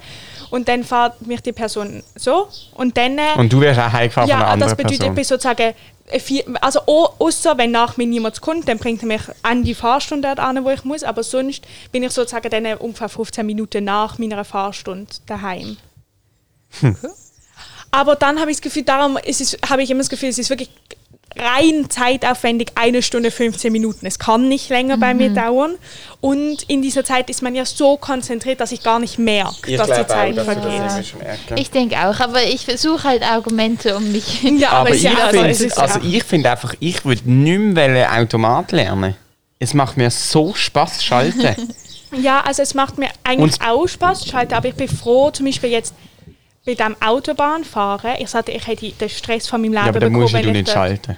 Und dann fährt mich die Person so. Und dann. äh, Und du wärst auch heimgefahren von einer ja, anderen das bedeutet, Person. ich bin sozusagen. Äh, also au- außer wenn nach mir niemand kommt, dann bringt er mich an die Fahrstunde dort an, wo ich muss. Aber sonst bin ich sozusagen dann ungefähr 15 Minuten nach meiner Fahrstunde daheim. Aber dann habe ich das Gefühl, darum habe ich immer das Gefühl, es ist wirklich rein zeitaufwendig, eine Stunde 15 Minuten. Es kann nicht länger bei mir dauern. Und in dieser Zeit ist man ja so konzentriert, dass ich gar nicht merke, dass die Zeit vergeht. Ich denke auch, aber ich versuche halt Argumente, um mich. Ja, Aber ich ja, also, finde also ja. ich find einfach, ich würde nicht mehr Automat lernen. Es macht mir so Spaß schalten. Ja, also es macht mir eigentlich Und- auch Spaß, zu schalten, aber ich bin froh, zum Beispiel jetzt bei dem Autobahnfahren, ich sagte, ich hätte den Stress von meinem Leben ja, aber dann bekommen, musst du nicht schalten.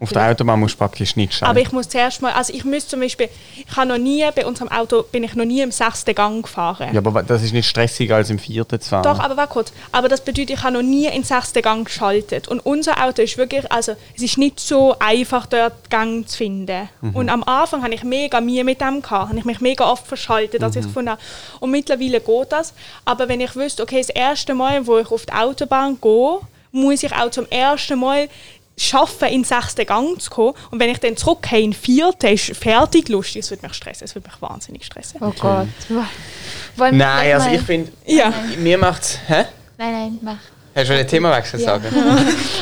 Auf der Autobahn musst du praktisch nicht schalten. Aber ich muss zuerst mal, also ich müsste zum Beispiel, ich habe noch nie, bei unserem Auto bin ich noch nie im sechsten Gang gefahren. ja, aber das ist nicht stressiger als im vierten zu fahren. Doch, aber warte kurz. Aber das bedeutet, ich habe noch nie in den sechsten Gang geschaltet. Und unser Auto ist wirklich, also es ist nicht so einfach, dort Gang zu finden. Mhm. Und am Anfang hatte ich mega Mühe mit dem gehabt. Habe ich mich mega oft verschaltet, ich Mhm. gefunden habe. Und mittlerweile geht das. Aber wenn ich wüsste, okay, das erste Mal, wo ich auf die Autobahn gehe, muss ich auch zum ersten Mal schaffen, in den sechsten Gang zu kommen. Und wenn ich dann zurückgehe in den vierten, ist fertig lustig. Es würde mich stressen. Es würde mich wahnsinnig stressen. Oh Gott. Wollen wir Nein, also ich finde, Ja. mir macht's. Hä? Nein, nein, mach. Hast du einen Themawechsel Ja. sagen?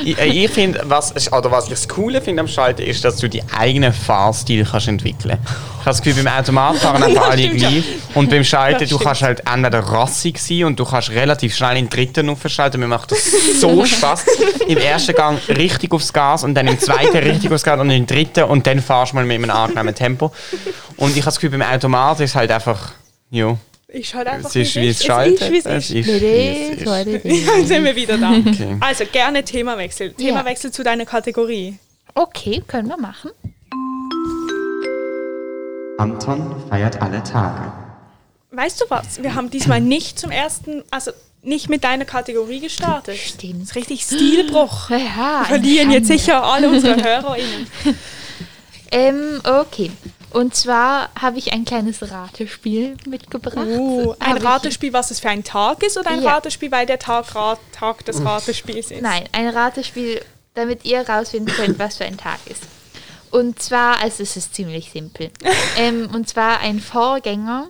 ich äh, ich finde, was, oder was ich das Coole finde am Schalten, ist, dass du die eigenen Fahrstil kannst entwickeln kannst. Ich habe das Gefühl, beim Automatfahren einfach alle ja. gleich. Und beim Schalten, du kannst halt entweder rassig sein und du kannst relativ schnell in den dritten aufschalten. Mir macht das so Spaß. Im ersten Gang richtig aufs Gas und dann im zweiten richtig aufs Gas und im dritten und dann fahrst du mal mit einem angenehmen Tempo. Und ich habe das Gefühl, beim Automat ist halt einfach, ja, Ist halt einfach es ist wie es es schalten. ist, es Es ist. es ist. Dann sind wir wieder da. Okay. Also gerne Themawechsel. Themawechsel zu deiner Kategorie. Okay, können wir machen. Anton feiert alle Tage. Weißt du was? Wir haben diesmal nicht zum ersten, also nicht mit deiner Kategorie gestartet. Stimmt. Das ist richtig Stilbruch. Ja, Wir verlieren jetzt sicher alle unsere HörerInnen. Ähm, okay. Und zwar habe ich ein kleines Ratespiel mitgebracht. Uh, ein ich- Ratespiel, was es für ein Tag ist, oder ein Ja. Ratespiel, weil der Tag Rat, Tag des Ratespiels ist? Nein, ein Ratespiel, damit ihr rausfinden könnt, was für ein Tag ist. Und zwar, also es ist ziemlich simpel. ähm, und zwar ein Vorgänger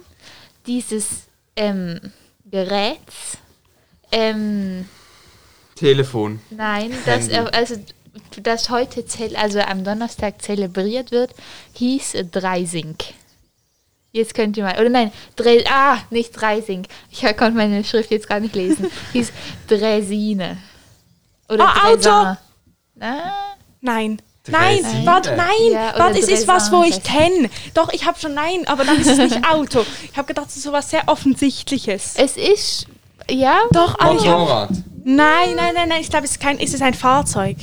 dieses ähm, Geräts. Ähm, Telefon. nein, das, also, das heute, zel also am Donnerstag zelebriert wird, hieß Dreisink. Jetzt könnt ihr mal, oder nein, Dre, ah, nicht Dreisink. Ich konnte meine Schrift jetzt gar nicht lesen. Hieß Dresine. Oder Ah, Auto! Na, Nein. Nein, Dresine. warte, nein, Ja, warte, es ist was, wo ich kenne. Doch, ich habe schon nein, aber dann ist es nicht Auto. Ich habe gedacht, es ist sowas sehr Offensichtliches. es ist, ja, Doch, aber ich habe... Motorrad. Nein, nein, nein, nein, ich glaube, es ist kein... Ist es ein Fahrzeug?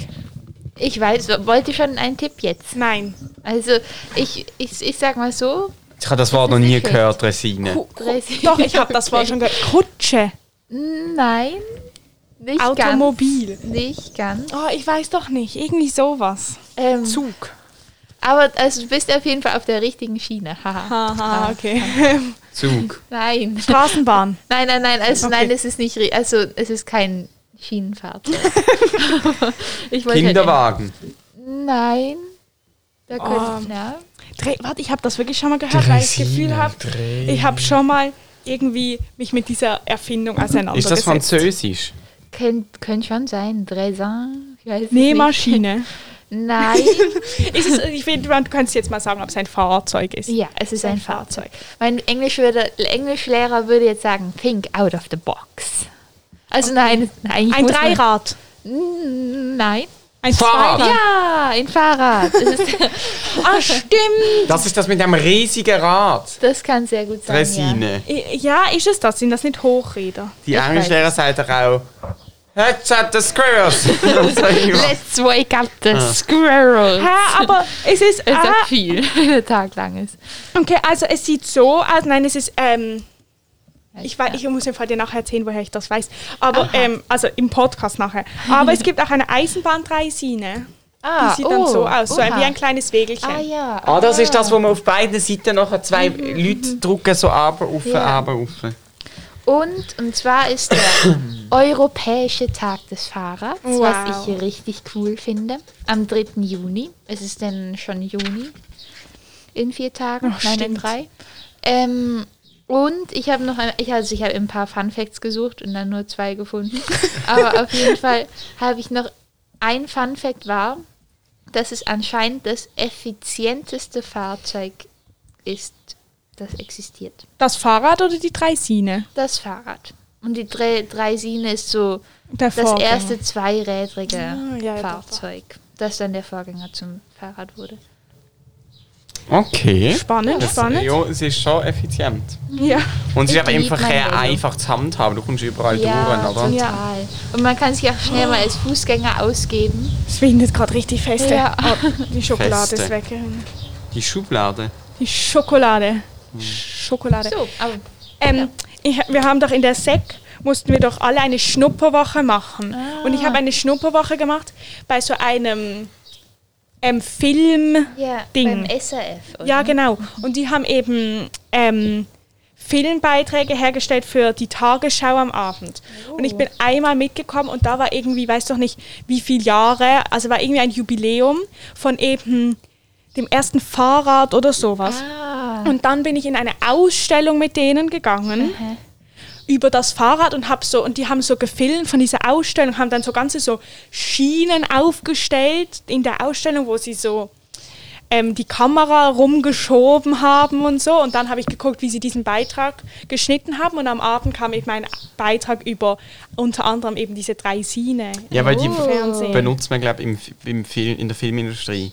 Ich weiß, wollte schon einen Tipp jetzt. Nein. Also, ich, ich, ich sag mal so, Ich habe das Wort noch nie gehört, Resine. Ku- Dresine. Doch, ich habe das Wort schon gehört. Kutsche. nein, nicht Automobil. ganz. Nicht ganz. Oh, ich weiß doch nicht. Irgendwie sowas. Ähm, Zug. aber also, du bist auf jeden Fall auf der richtigen Schiene. Haha. Haha, okay. Zug. Nein. Straßenbahn. Nein, nein, nein, also Okay. nein, es ist nicht, ri- also es ist kein Schienenfahrzeug. ich wollte Kinderwagen. Halt, nein. Da könnte, Oh. ja. Dreh, warte, ich habe das wirklich schon mal gehört, weil ich das Gefühl habe, ich habe schon mal irgendwie mich mit dieser Erfindung Ist auseinandergesetzt. das Französisch? Könnte könnt schon sein. Dresin. Ich weiß es Nähmaschine. nicht. Nein. ist es, ich finde, du kannst jetzt mal sagen, ob es ein Fahrzeug ist. ja, es ist ein ein Fahrzeug. Mein Englisch würde, Englischlehrer würde jetzt sagen, think out of the box. Also nein, nein. ich Ein Dreirad. Nein. Ein Fahrrad. Ja, ein Fahrrad. Ah, stimmt. Das ist das mit dem riesigen Rad. das kann sehr gut sein. Ja. Dresine. Ja, ist es das? Sind das nicht Hochräder? Die Englischlehrer sagt doch auch Let's at the mal. Let's wake up the squirrels. Hä, aber es ist... Es ah, viel, wenn der Tag lang ist. okay, also es sieht so aus. Nein, es ist... Ähm, ich, weiß, ich muss einfach dir nachher erzählen, woher ich das weiß. Aber, ähm, also im Podcast nachher. Aber es gibt auch eine Eisenbahndreisine. Ah, Die sieht dann so aus, so ein, wie ein kleines Wägelchen. Ah ja. Ah, das ist das, wo man auf beiden Seiten nachher zwei Leute drucken, so aber auf, Ja. aber auf. Und, und zwar ist der Europäische Tag des Fahrrads, Wow. was ich richtig cool finde, am 3. Juni. Es ist denn schon Juni. In vier Tagen, Ach, nein, in stimmt. drei. Ähm, und ich habe noch ein, ich, also ich habe ein paar Fun Facts gesucht und dann nur zwei gefunden. Aber auf jeden Fall habe ich noch ein Fun Fact war, dass es anscheinend das effizienteste Fahrzeug ist, das existiert. Das Fahrrad oder die Dreisine? Das Fahrrad. Und die Dre Dreisine ist so das erste zweirädrige Ah, ja, Fahrzeug, das dann der Vorgänger zum Fahrrad wurde. Okay. Spannend, Das, spannend. ja, es ist schon effizient. Ja. Und es ist aber eher Velo. einfach zu handhaben. Du kommst überall ja, durch, oder? total. Ja. Und man kann sich auch schnell mal als Fußgänger ausgeben. Es windet gerade richtig fest. Ja. Oh, die Schokolade Feste. ist weg. Die Schublade. Die Schokolade. Schokolade. So, aber Ähm, ich, wir haben doch in der SEC mussten wir doch alle eine Schnupperwoche machen. Und ich habe eine Schnupperwoche gemacht bei so einem ähm, Film. ja, beim SRF. Oder? Ja, genau. Und die haben eben ähm, Filmbeiträge hergestellt für die Tagesschau am Abend. Und ich bin einmal mitgekommen und da war irgendwie, weiß doch nicht, wie viele Jahre, also war irgendwie ein Jubiläum von eben dem ersten Fahrrad oder sowas. Ah, Und dann bin ich in eine Ausstellung mit denen gegangen Aha. Über das Fahrrad und hab so und die haben so gefilmt von dieser Ausstellung, haben dann so ganze so Schienen aufgestellt in der Ausstellung, wo sie so ähm, die Kamera rumgeschoben haben und so. Und dann habe ich geguckt, wie sie diesen Beitrag geschnitten haben. Und am Abend kam eben ein Beitrag über unter anderem eben diese drei Sine. Ja, weil die. Fernsehen. benutzt man, glaube ich, im, im Film, in der Filmindustrie.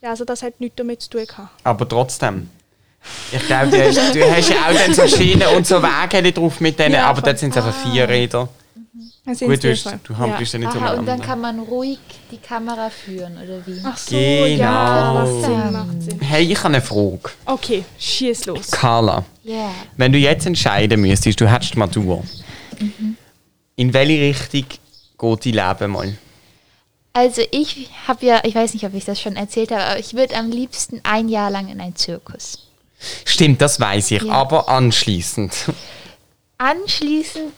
Ja, also das hat nichts damit zu tun gehabt. Aber trotzdem. Ich glaube, du, hast- du hast ja auch dann so Schienen und so Wege drauf mit denen, Ja, aber dort sind es einfach vier Räder. Gut, du, hast, du hampelst ja, nicht Aha, und dann kann man ruhig die Kamera führen, oder wie? Ach so, Genau. ja, macht Sinn, macht Sinn. Hey, ich habe eine Frage. Okay, schieß los. Carla, Ja. wenn du jetzt entscheiden müsstest, du hättest die Mhm. Matur. In welche Richtung geht dein Leben mal? Also ich habe ja, ich weiß nicht, ob ich das schon erzählt habe, aber ich würde am liebsten ein Jahr lang in einen Zirkus. Stimmt, das weiß ich. Ja. Aber anschließend. Anschließend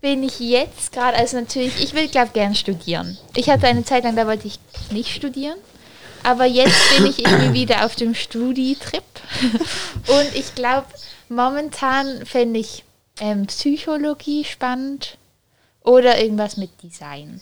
bin ich jetzt gerade, also natürlich, ich will, glaube gern studieren. Ich hatte eine Zeit lang, da wollte ich nicht studieren. Aber jetzt bin ich irgendwie wieder auf dem Studi-Trip. Und ich glaube, momentan fände ich ähm, Psychologie spannend oder irgendwas mit Design.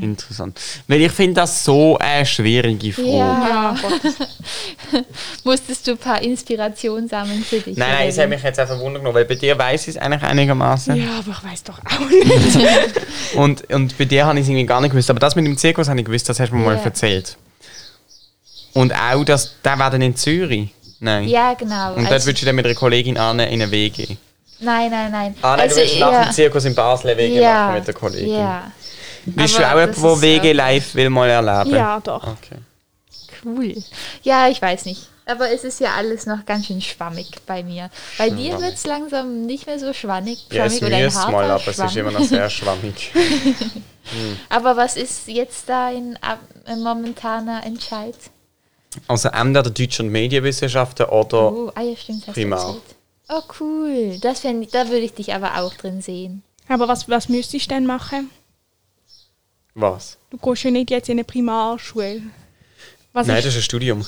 Interessant. Weil ich finde das so eine schwierige Frage. Ja. Musstest du ein paar Inspirationen sammeln für dich? Nein, nein, es hat mich jetzt einfach wundern weil bei dir weiß ich es eigentlich einigermaßen. Ja, aber ich weiß doch auch nicht. Und, und bei dir habe ich es irgendwie gar nicht gewusst. Aber das mit dem Zirkus habe ich gewusst, das hast du mir mal Ja. erzählt. Und auch, dass der war dann in Zürich. Nein. Ja, genau. Und dort Also- würdest du dann mit einer Kollegin an in eine WG. nein, nein, nein. Ah, nein, also du willst nach eher- dem Zirkus in Basel eine WG ja, machen mit der Kollegin. Ja, Bist Aber du auch jemand, der ist WG auch- live will mal erleben? ja, doch. Okay. cool. Ja, ich weiß nicht. Aber es ist ja alles noch ganz schön schwammig bei mir. Bei dir Schwammig. wird es langsam nicht mehr so schwammig, Ja, es schwammig oder harter mal, aber es Schwamm. ist immer noch sehr schwammig. Aber was ist jetzt dein äh, momentaner Entscheid? Also entweder Deutsch- und Medienwissenschaften oder Oh, ah ja, stimmt, Primar. Oh, cool. Das ich, da würde ich dich aber auch drin sehen. Aber was, was müsste ich denn machen? Was? Du gehst ja nicht jetzt in eine Primarschule. Was Nein, ist, das ist ein Studium.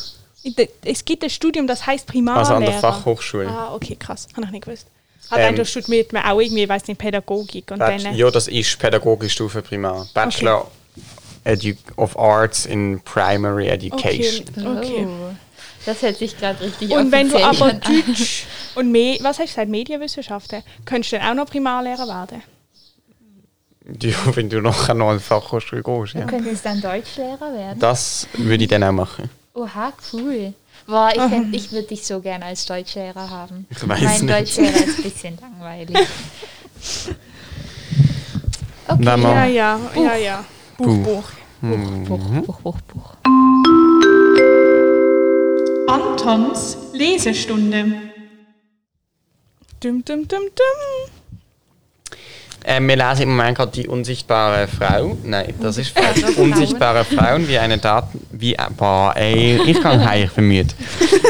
es gibt ein Studium, das heißt Primarlehrer. Also an der Fachhochschule. Ah, okay, krass. Habe ich nicht gewusst. Aber Ähm, ähm, da studiert man auch irgendwie, weiß nicht, Pädagogik und Bachelor, dann... ja, das ist pädagogische Stufe Primar. Bachelor Edu of Arts in Primary Education. Okay. Oh, das hört sich gerade richtig Und wenn du aber. Deutsch und Me was hast du gesagt, Medienwissenschaften, könntest du dann auch noch Primarlehrer werden? Ja, wenn du nachher noch die Fachhochschule gehst. Du Ja. könntest dann Deutschlehrer werden. Das würde ich dann auch machen. Oha, cool. Boah, ich, fänd- ich würde dich so gerne als Deutschlehrer haben. Ich weiß mein nicht. Deutschlehrer ist ein bisschen langweilig. Und dann Ja, ja, ja, ja. Buch, Buch. Buch. Mhm. Buch, Buch, Buch, Buch. Antons Lesestunde. Dum, dum, dum, dum. Äh, wir lesen im Moment gerade die unsichtbare Frau. Nein, das ist falsch. Unsichtbare Frauen wie eine Daten... Wie, boah, ey, ich kann bin müde.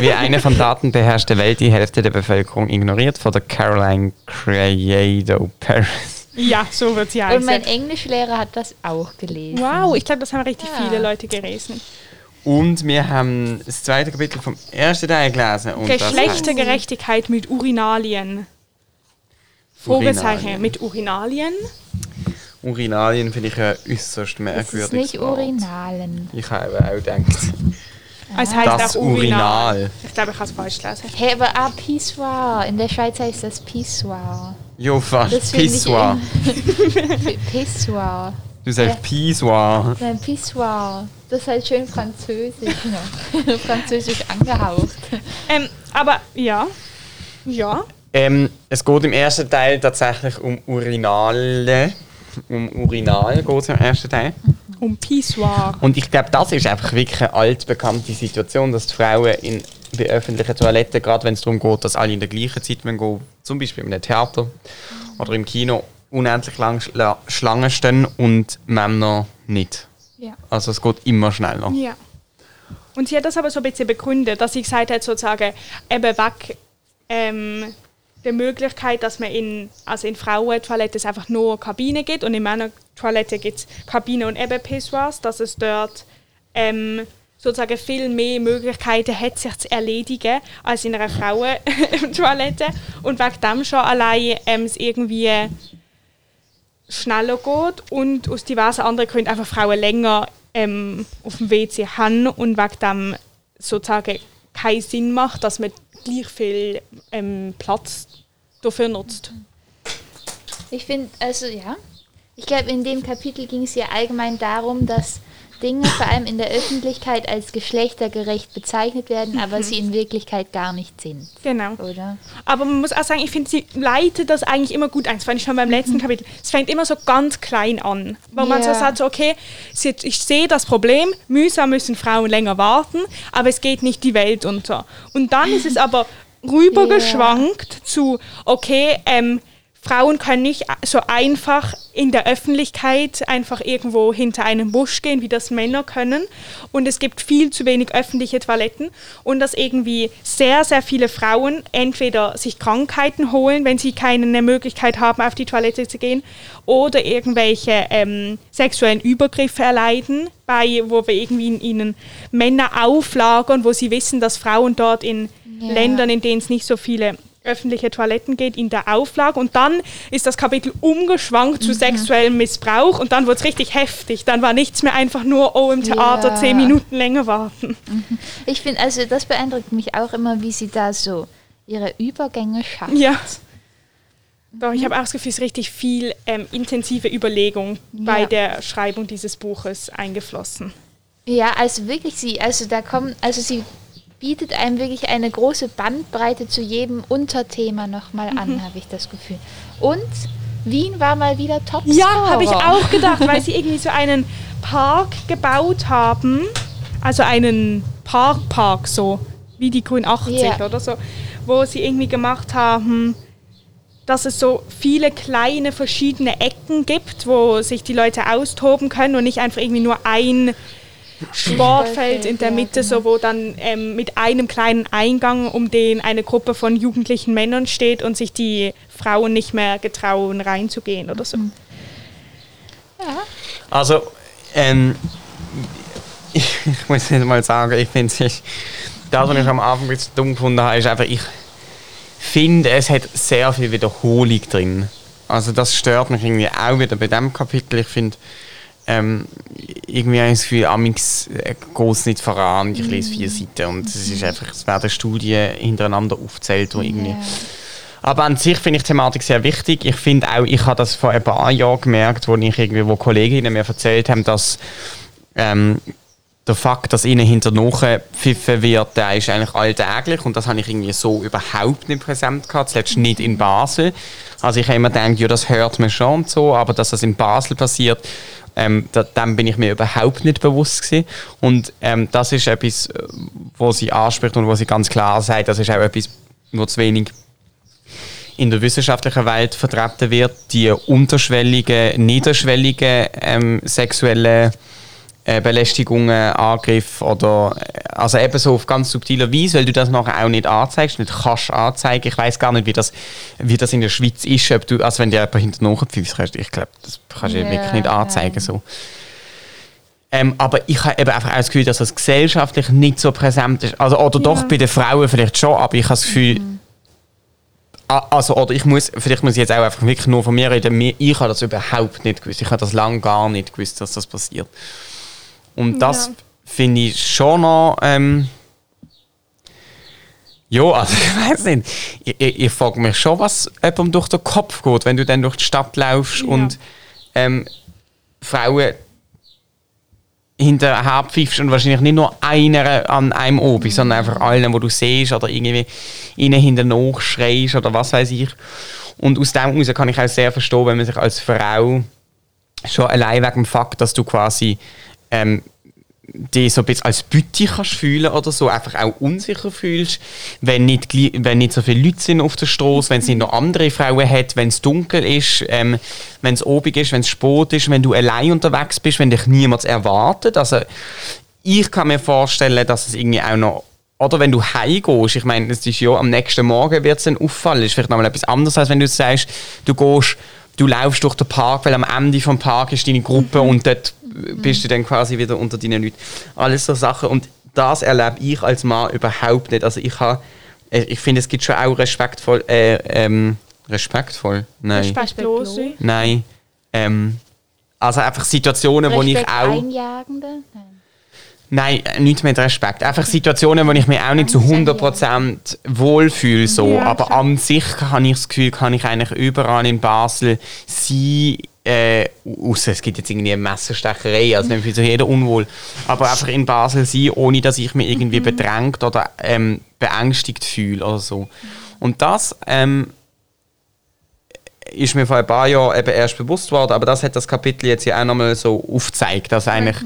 Wie eine von Daten beherrschte Welt die Hälfte der Bevölkerung ignoriert, von der Caroline Criado Paris. Ja, so wird sie Und mein heißen. Englischlehrer hat das auch gelesen. Wow, ich glaube, das haben richtig Ja. viele Leute gelesen. Und wir haben das zweite Kapitel vom ersten Teil gelesen. Und Geschlechtergerechtigkeit mit Urinalien. Fragezeichen mit Urinalien. Urinalien finde ich ja äußerst Es merkwürdig. ist nicht Urinalen. Ich habe auch gedacht, Es heißt das auch Urinal. Urinal. Ich glaube, ich habe es falsch gelesen. Hey, aber ah, Pissoir. In der Schweiz heißt das Pissoir. Jo, fast. Das Pissoir. Pissoir. Du sagst Pissoir. Nein, Pissoir. Das ist halt schön französisch noch. französisch angehaucht. Ähm, aber ja. Ja. Ähm, es geht im ersten Teil tatsächlich um Urinale. Um Urinal geht es im ersten Teil. Um Pissoir. Und ich glaube, das ist einfach wirklich eine altbekannte Situation, dass die Frauen in bei öffentlichen Toiletten, gerade wenn es darum geht, dass alle in der gleichen Zeit gehen, zum Beispiel in einem Theater oder im Kino, unendlich lang Schla Schlangen stehen und Männer nicht. Ja. Also es geht immer schneller. Ja. Und sie hat das aber so ein bisschen begründet, dass sie gesagt hat, sozusagen, eben weg ähm, der Möglichkeit, dass man in, also in Frauentoiletten einfach nur Kabine gibt und in Männertoiletten gibt es Kabine und eben Pissoirs, dass es dort ähm, sozusagen viel mehr Möglichkeiten hat, sich zu erledigen als in einer Frauentoilette. Und wegen dem schon allein ähm, es irgendwie schneller geht und aus diversen anderen Gründen einfach Frauen länger ähm, auf dem WC haben und wegen dem sozusagen keinen Sinn macht, dass man gleich viel ähm, Platz dafür nutzt. Ich finde, also ja. Ich glaube, in dem Kapitel ging es ja allgemein darum, dass Dinge vor allem in der Öffentlichkeit als geschlechtergerecht bezeichnet werden, aber sie in Wirklichkeit gar nicht sind, Genau. oder? Aber man muss auch sagen, ich finde, sie leitet das eigentlich immer gut ein. Das fand ich schon beim letzten Kapitel. Es fängt immer so ganz klein an. Wo man so sagt, so, okay, ich sehe das Problem, mühsam müssen Frauen länger warten, aber es geht nicht die Welt unter. Und dann ist es aber rübergeschwankt zu, okay, ähm, Frauen können nicht so einfach in der Öffentlichkeit einfach irgendwo hinter einem Busch gehen, wie das Männer können. Und es gibt viel zu wenig öffentliche Toiletten. Und dass irgendwie sehr, sehr viele Frauen entweder sich Krankheiten holen, wenn sie keine Möglichkeit haben, auf die Toilette zu gehen, oder irgendwelche ähm, sexuellen Übergriffe erleiden, bei, wo wir irgendwie ihnen Männer auflagern, wo sie wissen, dass Frauen dort in ja. Ländern, in denen es nicht so viele öffentliche Toiletten geht, in der Auflage. Und dann ist das Kapitel umgeschwankt zu mhm. sexuellem Missbrauch und dann wurde es richtig heftig. Dann war nichts mehr einfach nur, oh, im Theater ja. zehn Minuten länger warten. Mhm. Ich finde, also das beeindruckt mich auch immer, wie sie da so ihre Übergänge schafft. Ja. Doch, ich habe auch das Gefühl, es ist richtig viel ähm, intensive Überlegung ja. bei der Schreibung dieses Buches eingeflossen. Ja, also wirklich sie, also da kommen, also sie bietet einem wirklich eine große Bandbreite zu jedem Unterthema nochmal an, mhm. habe ich das Gefühl. Und Wien war mal wieder top. Ja, habe ich auch gedacht, weil sie irgendwie so einen Park gebaut haben. Also einen Parkpark, so wie die Grün 80 yeah. oder so, wo sie irgendwie gemacht haben, dass es so viele kleine verschiedene Ecken gibt, wo sich die Leute austoben können und nicht einfach irgendwie nur ein Sportfeld in der Mitte, so wo dann ähm, mit einem kleinen Eingang, um den eine Gruppe von jugendlichen Männern steht und sich die Frauen nicht mehr getrauen reinzugehen oder so. Mhm. Ja. Also, ähm, ich, ich, muss jetzt mal sagen, ich finde es, das, was ich am Anfang ein bisschen dumm gefunden habe, ist einfach, ich finde, es hat sehr viel Wiederholung drin. Also das stört mich irgendwie auch wieder bei diesem Kapitel. Ich finde, ähm, irgendwie habe ich das Gefühl, Amix äh, geht es nicht voran. Ich lese vier Seiten und es ist einfach, es werden Studien hintereinander aufgezählt, wo irgendwie... Yeah. Aber an sich finde ich die Thematik sehr wichtig. Ich finde auch, ich habe das vor ein paar Jahren gemerkt, wo ich irgendwie, wo Kolleginnen mir erzählt haben, dass ähm, der Fakt, dass ihnen hinter pfiffen wird, der ist eigentlich alltäglich und das habe ich irgendwie so überhaupt nicht präsent gehabt, zuletzt nicht in Basel. Also ich habe immer gedacht, ja, das hört man schon so, aber dass das in Basel passiert, ähm, da, dem bin ich mir überhaupt nicht bewusst gewesen. Und ähm, das ist etwas, äh, wo sie anspricht und wo sie ganz klar sagt, das ist auch etwas, wo zu wenig in der wissenschaftlichen Welt vertreten wird, die unterschwellige, niederschwellige ähm, sexuelle äh, Belästigungen, Angriff oder äh, also eben so auf ganz subtiler Weise, weil du das nachher auch nicht anzeigst, nicht kannst anzeigen. Ich weiß gar nicht, wie das, wie das in der Schweiz ist, ob du, also wenn dir jemand hinter nachpfeifst, ich glaube, das kannst du yeah, wirklich nicht anzeigen. Yeah. So. Ähm, aber ich habe eben einfach auch das Gefühl, dass das gesellschaftlich nicht so präsent ist. Also, oder ja. doch bei den Frauen vielleicht schon, aber ich habe das Gefühl, mhm. also, oder ich muss, vielleicht muss ich jetzt auch einfach wirklich nur von mir reden, ich habe das überhaupt nicht gewusst. Ich habe das lange gar nicht gewusst, dass das passiert. Und das ja. finde ich schon noch. Ähm, ja, also ich weiß nicht. Ich, ich, ich frage mich schon, was jemandem durch den Kopf geht, wenn du dann durch die Stadt laufst ja. und ähm, Frauen hinterher pfiffst und wahrscheinlich nicht nur einer an einem oben, mhm. sondern einfach allen, wo du siehst oder irgendwie ihnen hinterher schreist oder was weiß ich. Und aus dem heraus kann ich auch sehr verstehen, wenn man sich als Frau schon allein wegen dem Fakt, dass du quasi ähm, dich so ein bisschen als Bütti kannst fühlen oder so, einfach auch unsicher fühlst, wenn nicht, wenn nicht so viele Leute sind auf der Straße, wenn es nicht noch andere Frauen hat, wenn es dunkel ist, ähm, wenn es obig ist, wenn es spät ist, wenn du allein unterwegs bist, wenn dich niemand erwartet. Also ich kann mir vorstellen, dass es irgendwie auch noch oder wenn du heimgehst, ich meine, es ist ja am nächsten Morgen wird es dann auffallen, ist vielleicht nochmal etwas anderes, als wenn du sagst, du gehst, du laufst durch den Park, weil am Ende vom Park ist deine Gruppe mhm. und dort bist du dann quasi wieder unter deinen Leuten. Alles so Sachen. Und das erlebe ich als Mann überhaupt nicht. Also ich habe, äh, ich finde, es gibt schon auch respektvoll, äh, ähm, respektvoll? Nein. Respektlos? Nein. Ähm, also einfach Situationen, wo ich auch... Einjagende? Nein. Nein, nichts mit Respekt. Einfach Situationen, wo ich mich auch nicht zu 100% wohlfühle. So. Ja, Aber an sich habe ich das Gefühl, kann ich eigentlich überall in Basel sein, äh, außer es gibt jetzt irgendwie eine Messerstecherei, also dann fühlt sich jeder unwohl. Aber einfach in Basel sein, ohne dass ich mich irgendwie mhm. bedrängt oder ähm, beängstigt fühle oder so. Und das ähm, ist mir vor ein paar Jahren eben erst bewusst worden, aber das hat das Kapitel jetzt ja auch nochmal so aufgezeigt, dass eigentlich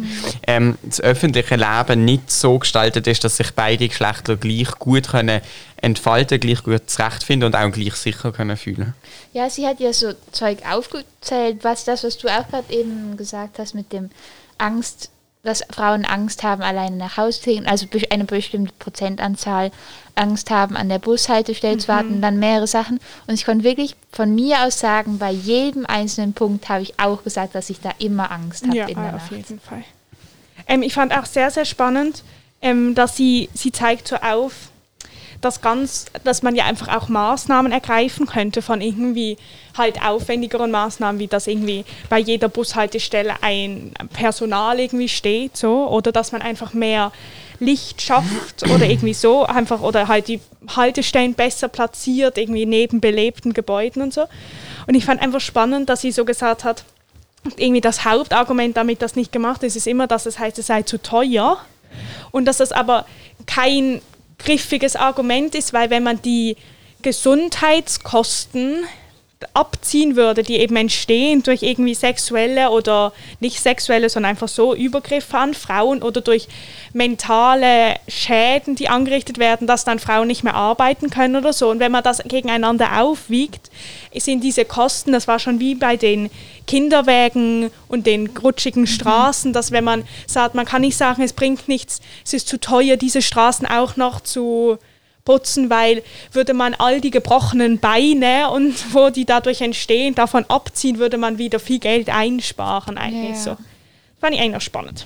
ähm, das öffentliche Leben nicht so gestaltet ist, dass sich beide Geschlechter gleich gut können entfalten, gleich gut zurechtfinden und auch gleich sicher können fühlen. Ja, sie hat ja so Zeug aufgezählt, was das, was du auch gerade eben gesagt hast mit dem Angst, dass Frauen Angst haben, alleine nach Hause zu gehen, also eine bestimmte Prozentanzahl Angst haben, an der Bushaltestelle zu warten, dann mehrere Sachen. Und ich konnte wirklich von mir aus sagen, bei jedem einzelnen Punkt habe ich auch gesagt, dass ich da immer Angst habe Ja, in der auf Nacht. jeden Fall. Ähm, ich fand auch sehr, sehr spannend, ähm, dass sie, sie zeigt so auf, dass, ganz, dass man ja einfach auch Maßnahmen ergreifen könnte von irgendwie halt aufwendigeren Maßnahmen, wie dass irgendwie bei jeder Bushaltestelle ein Personal irgendwie steht, so, oder dass man einfach mehr Licht schafft oder irgendwie so einfach oder halt die Haltestellen besser platziert, irgendwie neben belebten Gebäuden und so. Und ich fand einfach spannend, dass sie so gesagt hat, irgendwie das Hauptargument, damit das nicht gemacht ist, ist immer, dass es heißt, es sei zu teuer und dass das aber kein griffiges Argument ist, weil wenn man die Gesundheitskosten abziehen würde, die eben entstehen durch irgendwie sexuelle oder nicht sexuelle, sondern einfach so Übergriffe an Frauen oder durch mentale Schäden, die angerichtet werden, dass dann Frauen nicht mehr arbeiten können oder so. Und wenn man das gegeneinander aufwiegt, sind diese Kosten, das war schon wie bei den Kinderwägen und den rutschigen Straßen, dass wenn man sagt, man kann nicht sagen, es bringt nichts, es ist zu teuer, diese Straßen auch noch zu putzen, weil würde man all die gebrochenen Beine und wo die dadurch entstehen, davon abziehen, würde man wieder viel Geld einsparen eigentlich Ja. so. Fand ich eigentlich noch spannend.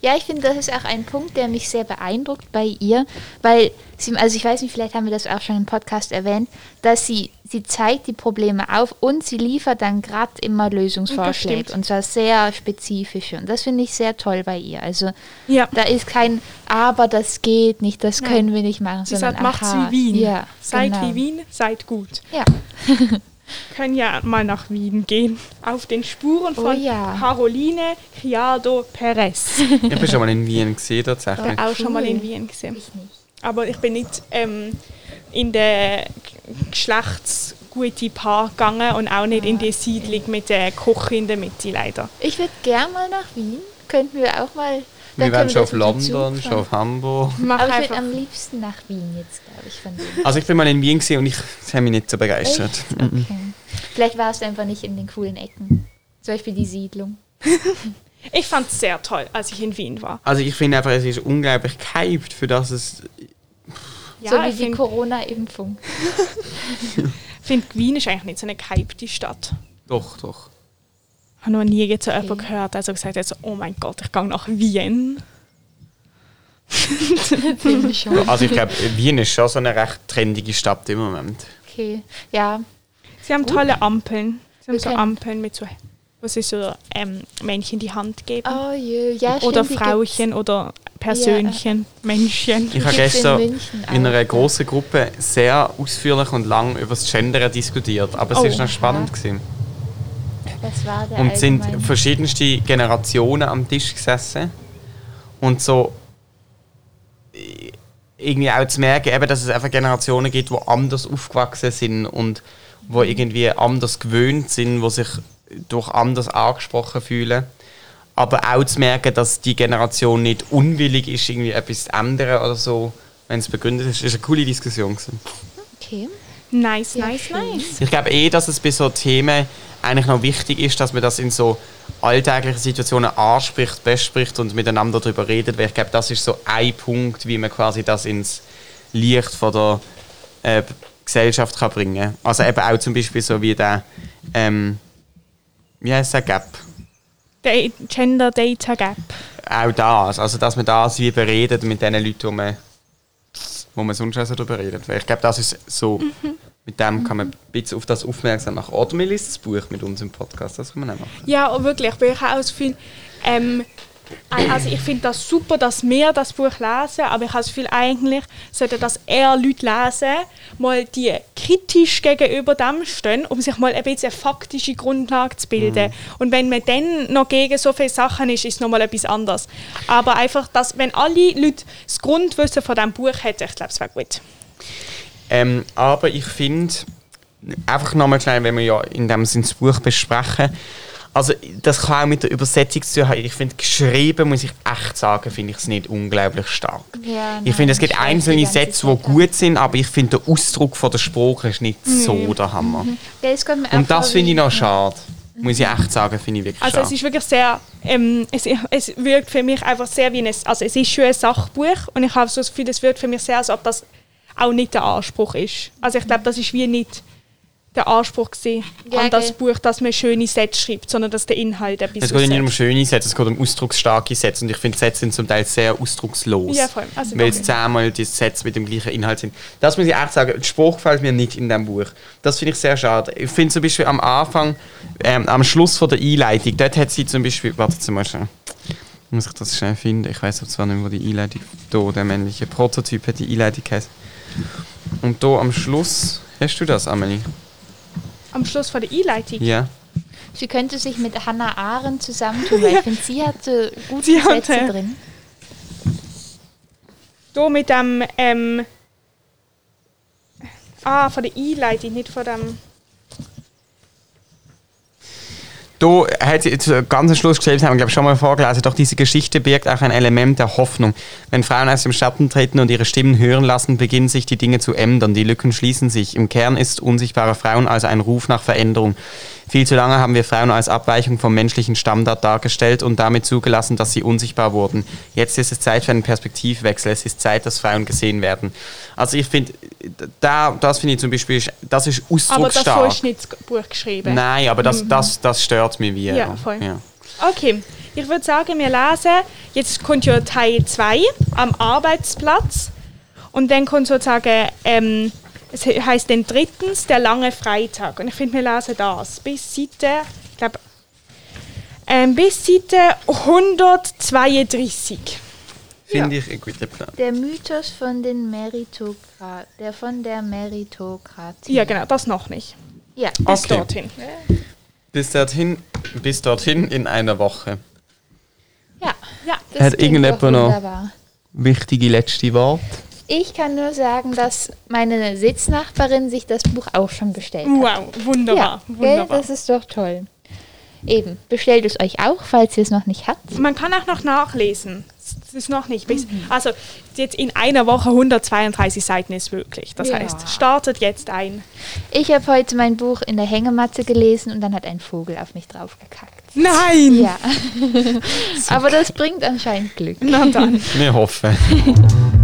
Ja, ich finde, das ist auch ein Punkt, der mich sehr beeindruckt bei ihr, weil sie, also ich weiß nicht, vielleicht haben wir das auch schon im Podcast erwähnt, dass sie, sie zeigt die Probleme auf und sie liefert dann gerade immer Lösungsvorschläge und zwar sehr spezifische und das finde ich sehr toll bei ihr. Also Ja. da ist kein Aber, das geht nicht, das Nein. können wir nicht machen, Sie sondern sagt, macht's aha, wie Wien. Ja, seid genau. wie Wien, seid gut. Ja. Können ja mal nach Wien gehen. Auf den Spuren Oh von ja. Caroline Criado Perez. Ich bin schon mal in Wien gesehen tatsächlich. auch schon mal in Wien gesehen. Ich. Aber ich bin nicht ähm, in den geschlechtsguten Park gegangen und auch nicht in die Siedlung mit der Küche in der Mitte, leider. Ich würde gern mal nach Wien. Könnten wir auch mal. Wir waren können schon auf London, schon auf Hamburg. Mach Aber ich würde am liebsten nach Wien jetzt, glaube ich, von. Also ich bin mal in Wien gesehen und ich das hat mich nicht so begeistert. Echt? Okay. Vielleicht warst du einfach nicht in den coolen Ecken. Zum Beispiel die Siedlung. Ich fand es sehr toll, als ich in Wien war. Also ich finde einfach, es ist unglaublich gehypt, für das es... Ja, so wie ich die finde, Corona-Impfung. find, Wien ist eigentlich nicht so eine gehypte Stadt. Doch, doch. Ich habe noch nie jetzt so jemanden Okay. gehört, also gesagt hat, so, oh mein Gott, ich gehe nach Wien. Also ich glaube, Wien ist schon so eine recht trendige Stadt im Moment. Okay. Ja. Sie haben tolle Ampeln. Sie haben Wir so Ampeln mit so, wo sie so ähm, Männchen die Hand geben. Oh je. Ja, oder stimmt, Frauchen oder Persönchen, Männchen. Ich habe in gestern in, auch, einer ja. großen Gruppe sehr ausführlich und lang über das Gendern diskutiert. Aber es Oh, ist noch spannend. ja. gewesen. gibt's- Das war der Und es sind verschiedenste Generationen am Tisch gesessen. Und so irgendwie auch zu merken, eben, dass es einfach Generationen gibt, die anders aufgewachsen sind und wo irgendwie anders gewöhnt sind, die sich durch anders angesprochen fühlen. Aber auch zu merken, dass die Generation nicht unwillig ist, irgendwie etwas zu ändern oder so, wenn es begründet ist. Das war eine coole Diskussion. Gewesen. Okay. Nice, nice, nice. Ich glaube eh, dass es bei so Themen eigentlich noch wichtig ist, dass man das in so alltäglichen Situationen anspricht, bespricht und miteinander darüber redet, weil ich glaube, das ist so ein Punkt, wie man quasi das ins Licht von der äh, Gesellschaft kann bringen. Also eben auch zum Beispiel so wie der, ähm, wie heißt der Gap? Der Gender Data Gap. Auch das, also dass man das wie beredet mit den Leuten, wo man, wo man sonst auch so darüber redet. Weil ich glaube, das ist so, mit dem kann man ein bisschen auf das aufmerksam machen. Oder man liest das Buch mit uns im Podcast, das kann man auch machen. Ja, und wirklich, weil ich auch das Gefühl, ähm, also ich finde das super, dass wir das Buch lesen, aber ich habe das Gefühl, eigentlich sollten das eher Leute lesen, mal die kritisch gegenüber dem stehen, um sich mal ein bisschen eine faktische Grundlage zu bilden. Und wenn man dann noch gegen so viele Sachen ist, ist es nochmal etwas anderes. Aber einfach, dass, wenn alle Leute das Grundwissen von diesem Buch hätten, ich glaube, es wäre gut. Ähm, aber ich finde, einfach nochmal schnell, wenn wir ja in dem Sinne das Buch besprechen. Also, das kann auch mit der Übersetzung zu tun haben. Ich finde, geschrieben, muss ich echt sagen, finde ich es nicht unglaublich stark. Ja, ich finde, es nein, gibt einzelne Sätze, die gut sind, aber ich finde, der Ausdruck von der Sprache ist nicht so der Hammer. Ja, es mir auch Und das finde ich noch schade. Muss ich echt sagen, finde ich wirklich Also es schade. ist wirklich sehr, ähm, es, es wirkt für mich einfach sehr wie ein, also es ist schon ein Sachbuch und ich habe so das Gefühl, es wirkt für mich sehr, als ob das auch nicht der Anspruch ist. Also ich glaube, das ist wie nicht der Anspruch gewesen, Ja, an das. Buch, dass man schöne Sätze schreibt, sondern dass der Inhalt etwas Es geht ja nicht um schöne Sätze, es geht um ausdrucksstarke Sätze. Und ich finde, Sätze sind zum Teil sehr ausdruckslos. Ja, voll. Also weil es zehnmal die Sätze mit dem gleichen Inhalt sind. Das muss ich echt sagen, der Spruch gefällt mir nicht in dem Buch. Das finde ich sehr schade. Ich finde zum Beispiel am Anfang, ähm, am Schluss von der Einleitung, dort hat sie zum Beispiel, warte mal schnell, muss ich das schnell finden, ich weiß zwar nicht, wo die Einleitung, da der männliche Prototyp hat die Einleitung geheißen. Und da am Schluss, hast du das, Amelie? Am Schluss von der Einleitung. Ja. Sie könnte sich mit Hannah Arendt zusammentun, weil ich finde, sie hatte gute Sie hatte- Sätze drin. Da mit dem, ähm, ah, von der Einleitung, nicht von dem, Hat sie zu ganz am Schluss geschrieben, haben wir glaube ich schon mal vorgelesen, doch diese Geschichte birgt auch ein Element der Hoffnung. Wenn Frauen aus dem Schatten treten und ihre Stimmen hören lassen, beginnen sich die Dinge zu ändern, die Lücken schließen sich. Im Kern ist unsichtbare Frauen also ein Ruf nach Veränderung. Viel zu lange haben wir Frauen als Abweichung vom menschlichen Standard dargestellt und damit zugelassen, dass sie unsichtbar wurden. Jetzt ist es Zeit für einen Perspektivwechsel. Es ist Zeit, dass Frauen gesehen werden. Also ich finde, da, das finde ich zum Beispiel, das ist aber ausdrucksstark. davor ist nicht das Buch geschrieben. Nein, aber das, das, das stört mich wie. Ja, voll. Ja. Okay, ich würde sagen, wir lesen, jetzt kommt ja Teil 2 am Arbeitsplatz und dann kommt sozusagen, ähm, es he- heißt dann drittens der lange Freitag und ich finde, wir lesen das bis Seite, ich glaube, ähm, bis Seite 132. Finde ich ein guter Plan. Der Mythos von den Meritokrat, der von der Meritokratie. Ja, genau, das noch nicht. Ja, Bis Okay. dorthin. Bis dorthin, bis dorthin in einer Woche. ja. Ja. Das Hat irgendjemand noch- wunderbar. Wichtige letzte Worte. Ich kann nur sagen, dass meine Sitznachbarin sich das Buch auch schon bestellt hat. Wow, wunderbar. ja, gell, wunderbar. das ist doch toll. Eben, bestellt es euch auch, falls ihr es noch nicht habt. Man kann auch noch nachlesen. Das ist noch nicht. Bis, also jetzt in einer Woche 132 Seiten ist wirklich. Das Ja. heißt, startet jetzt ein. Ich habe heute mein Buch in der Hängematte gelesen und dann hat ein Vogel auf mich draufgekackt. Nein! Ja. Aber das bringt anscheinend Glück. Na dann. Wir hoffen.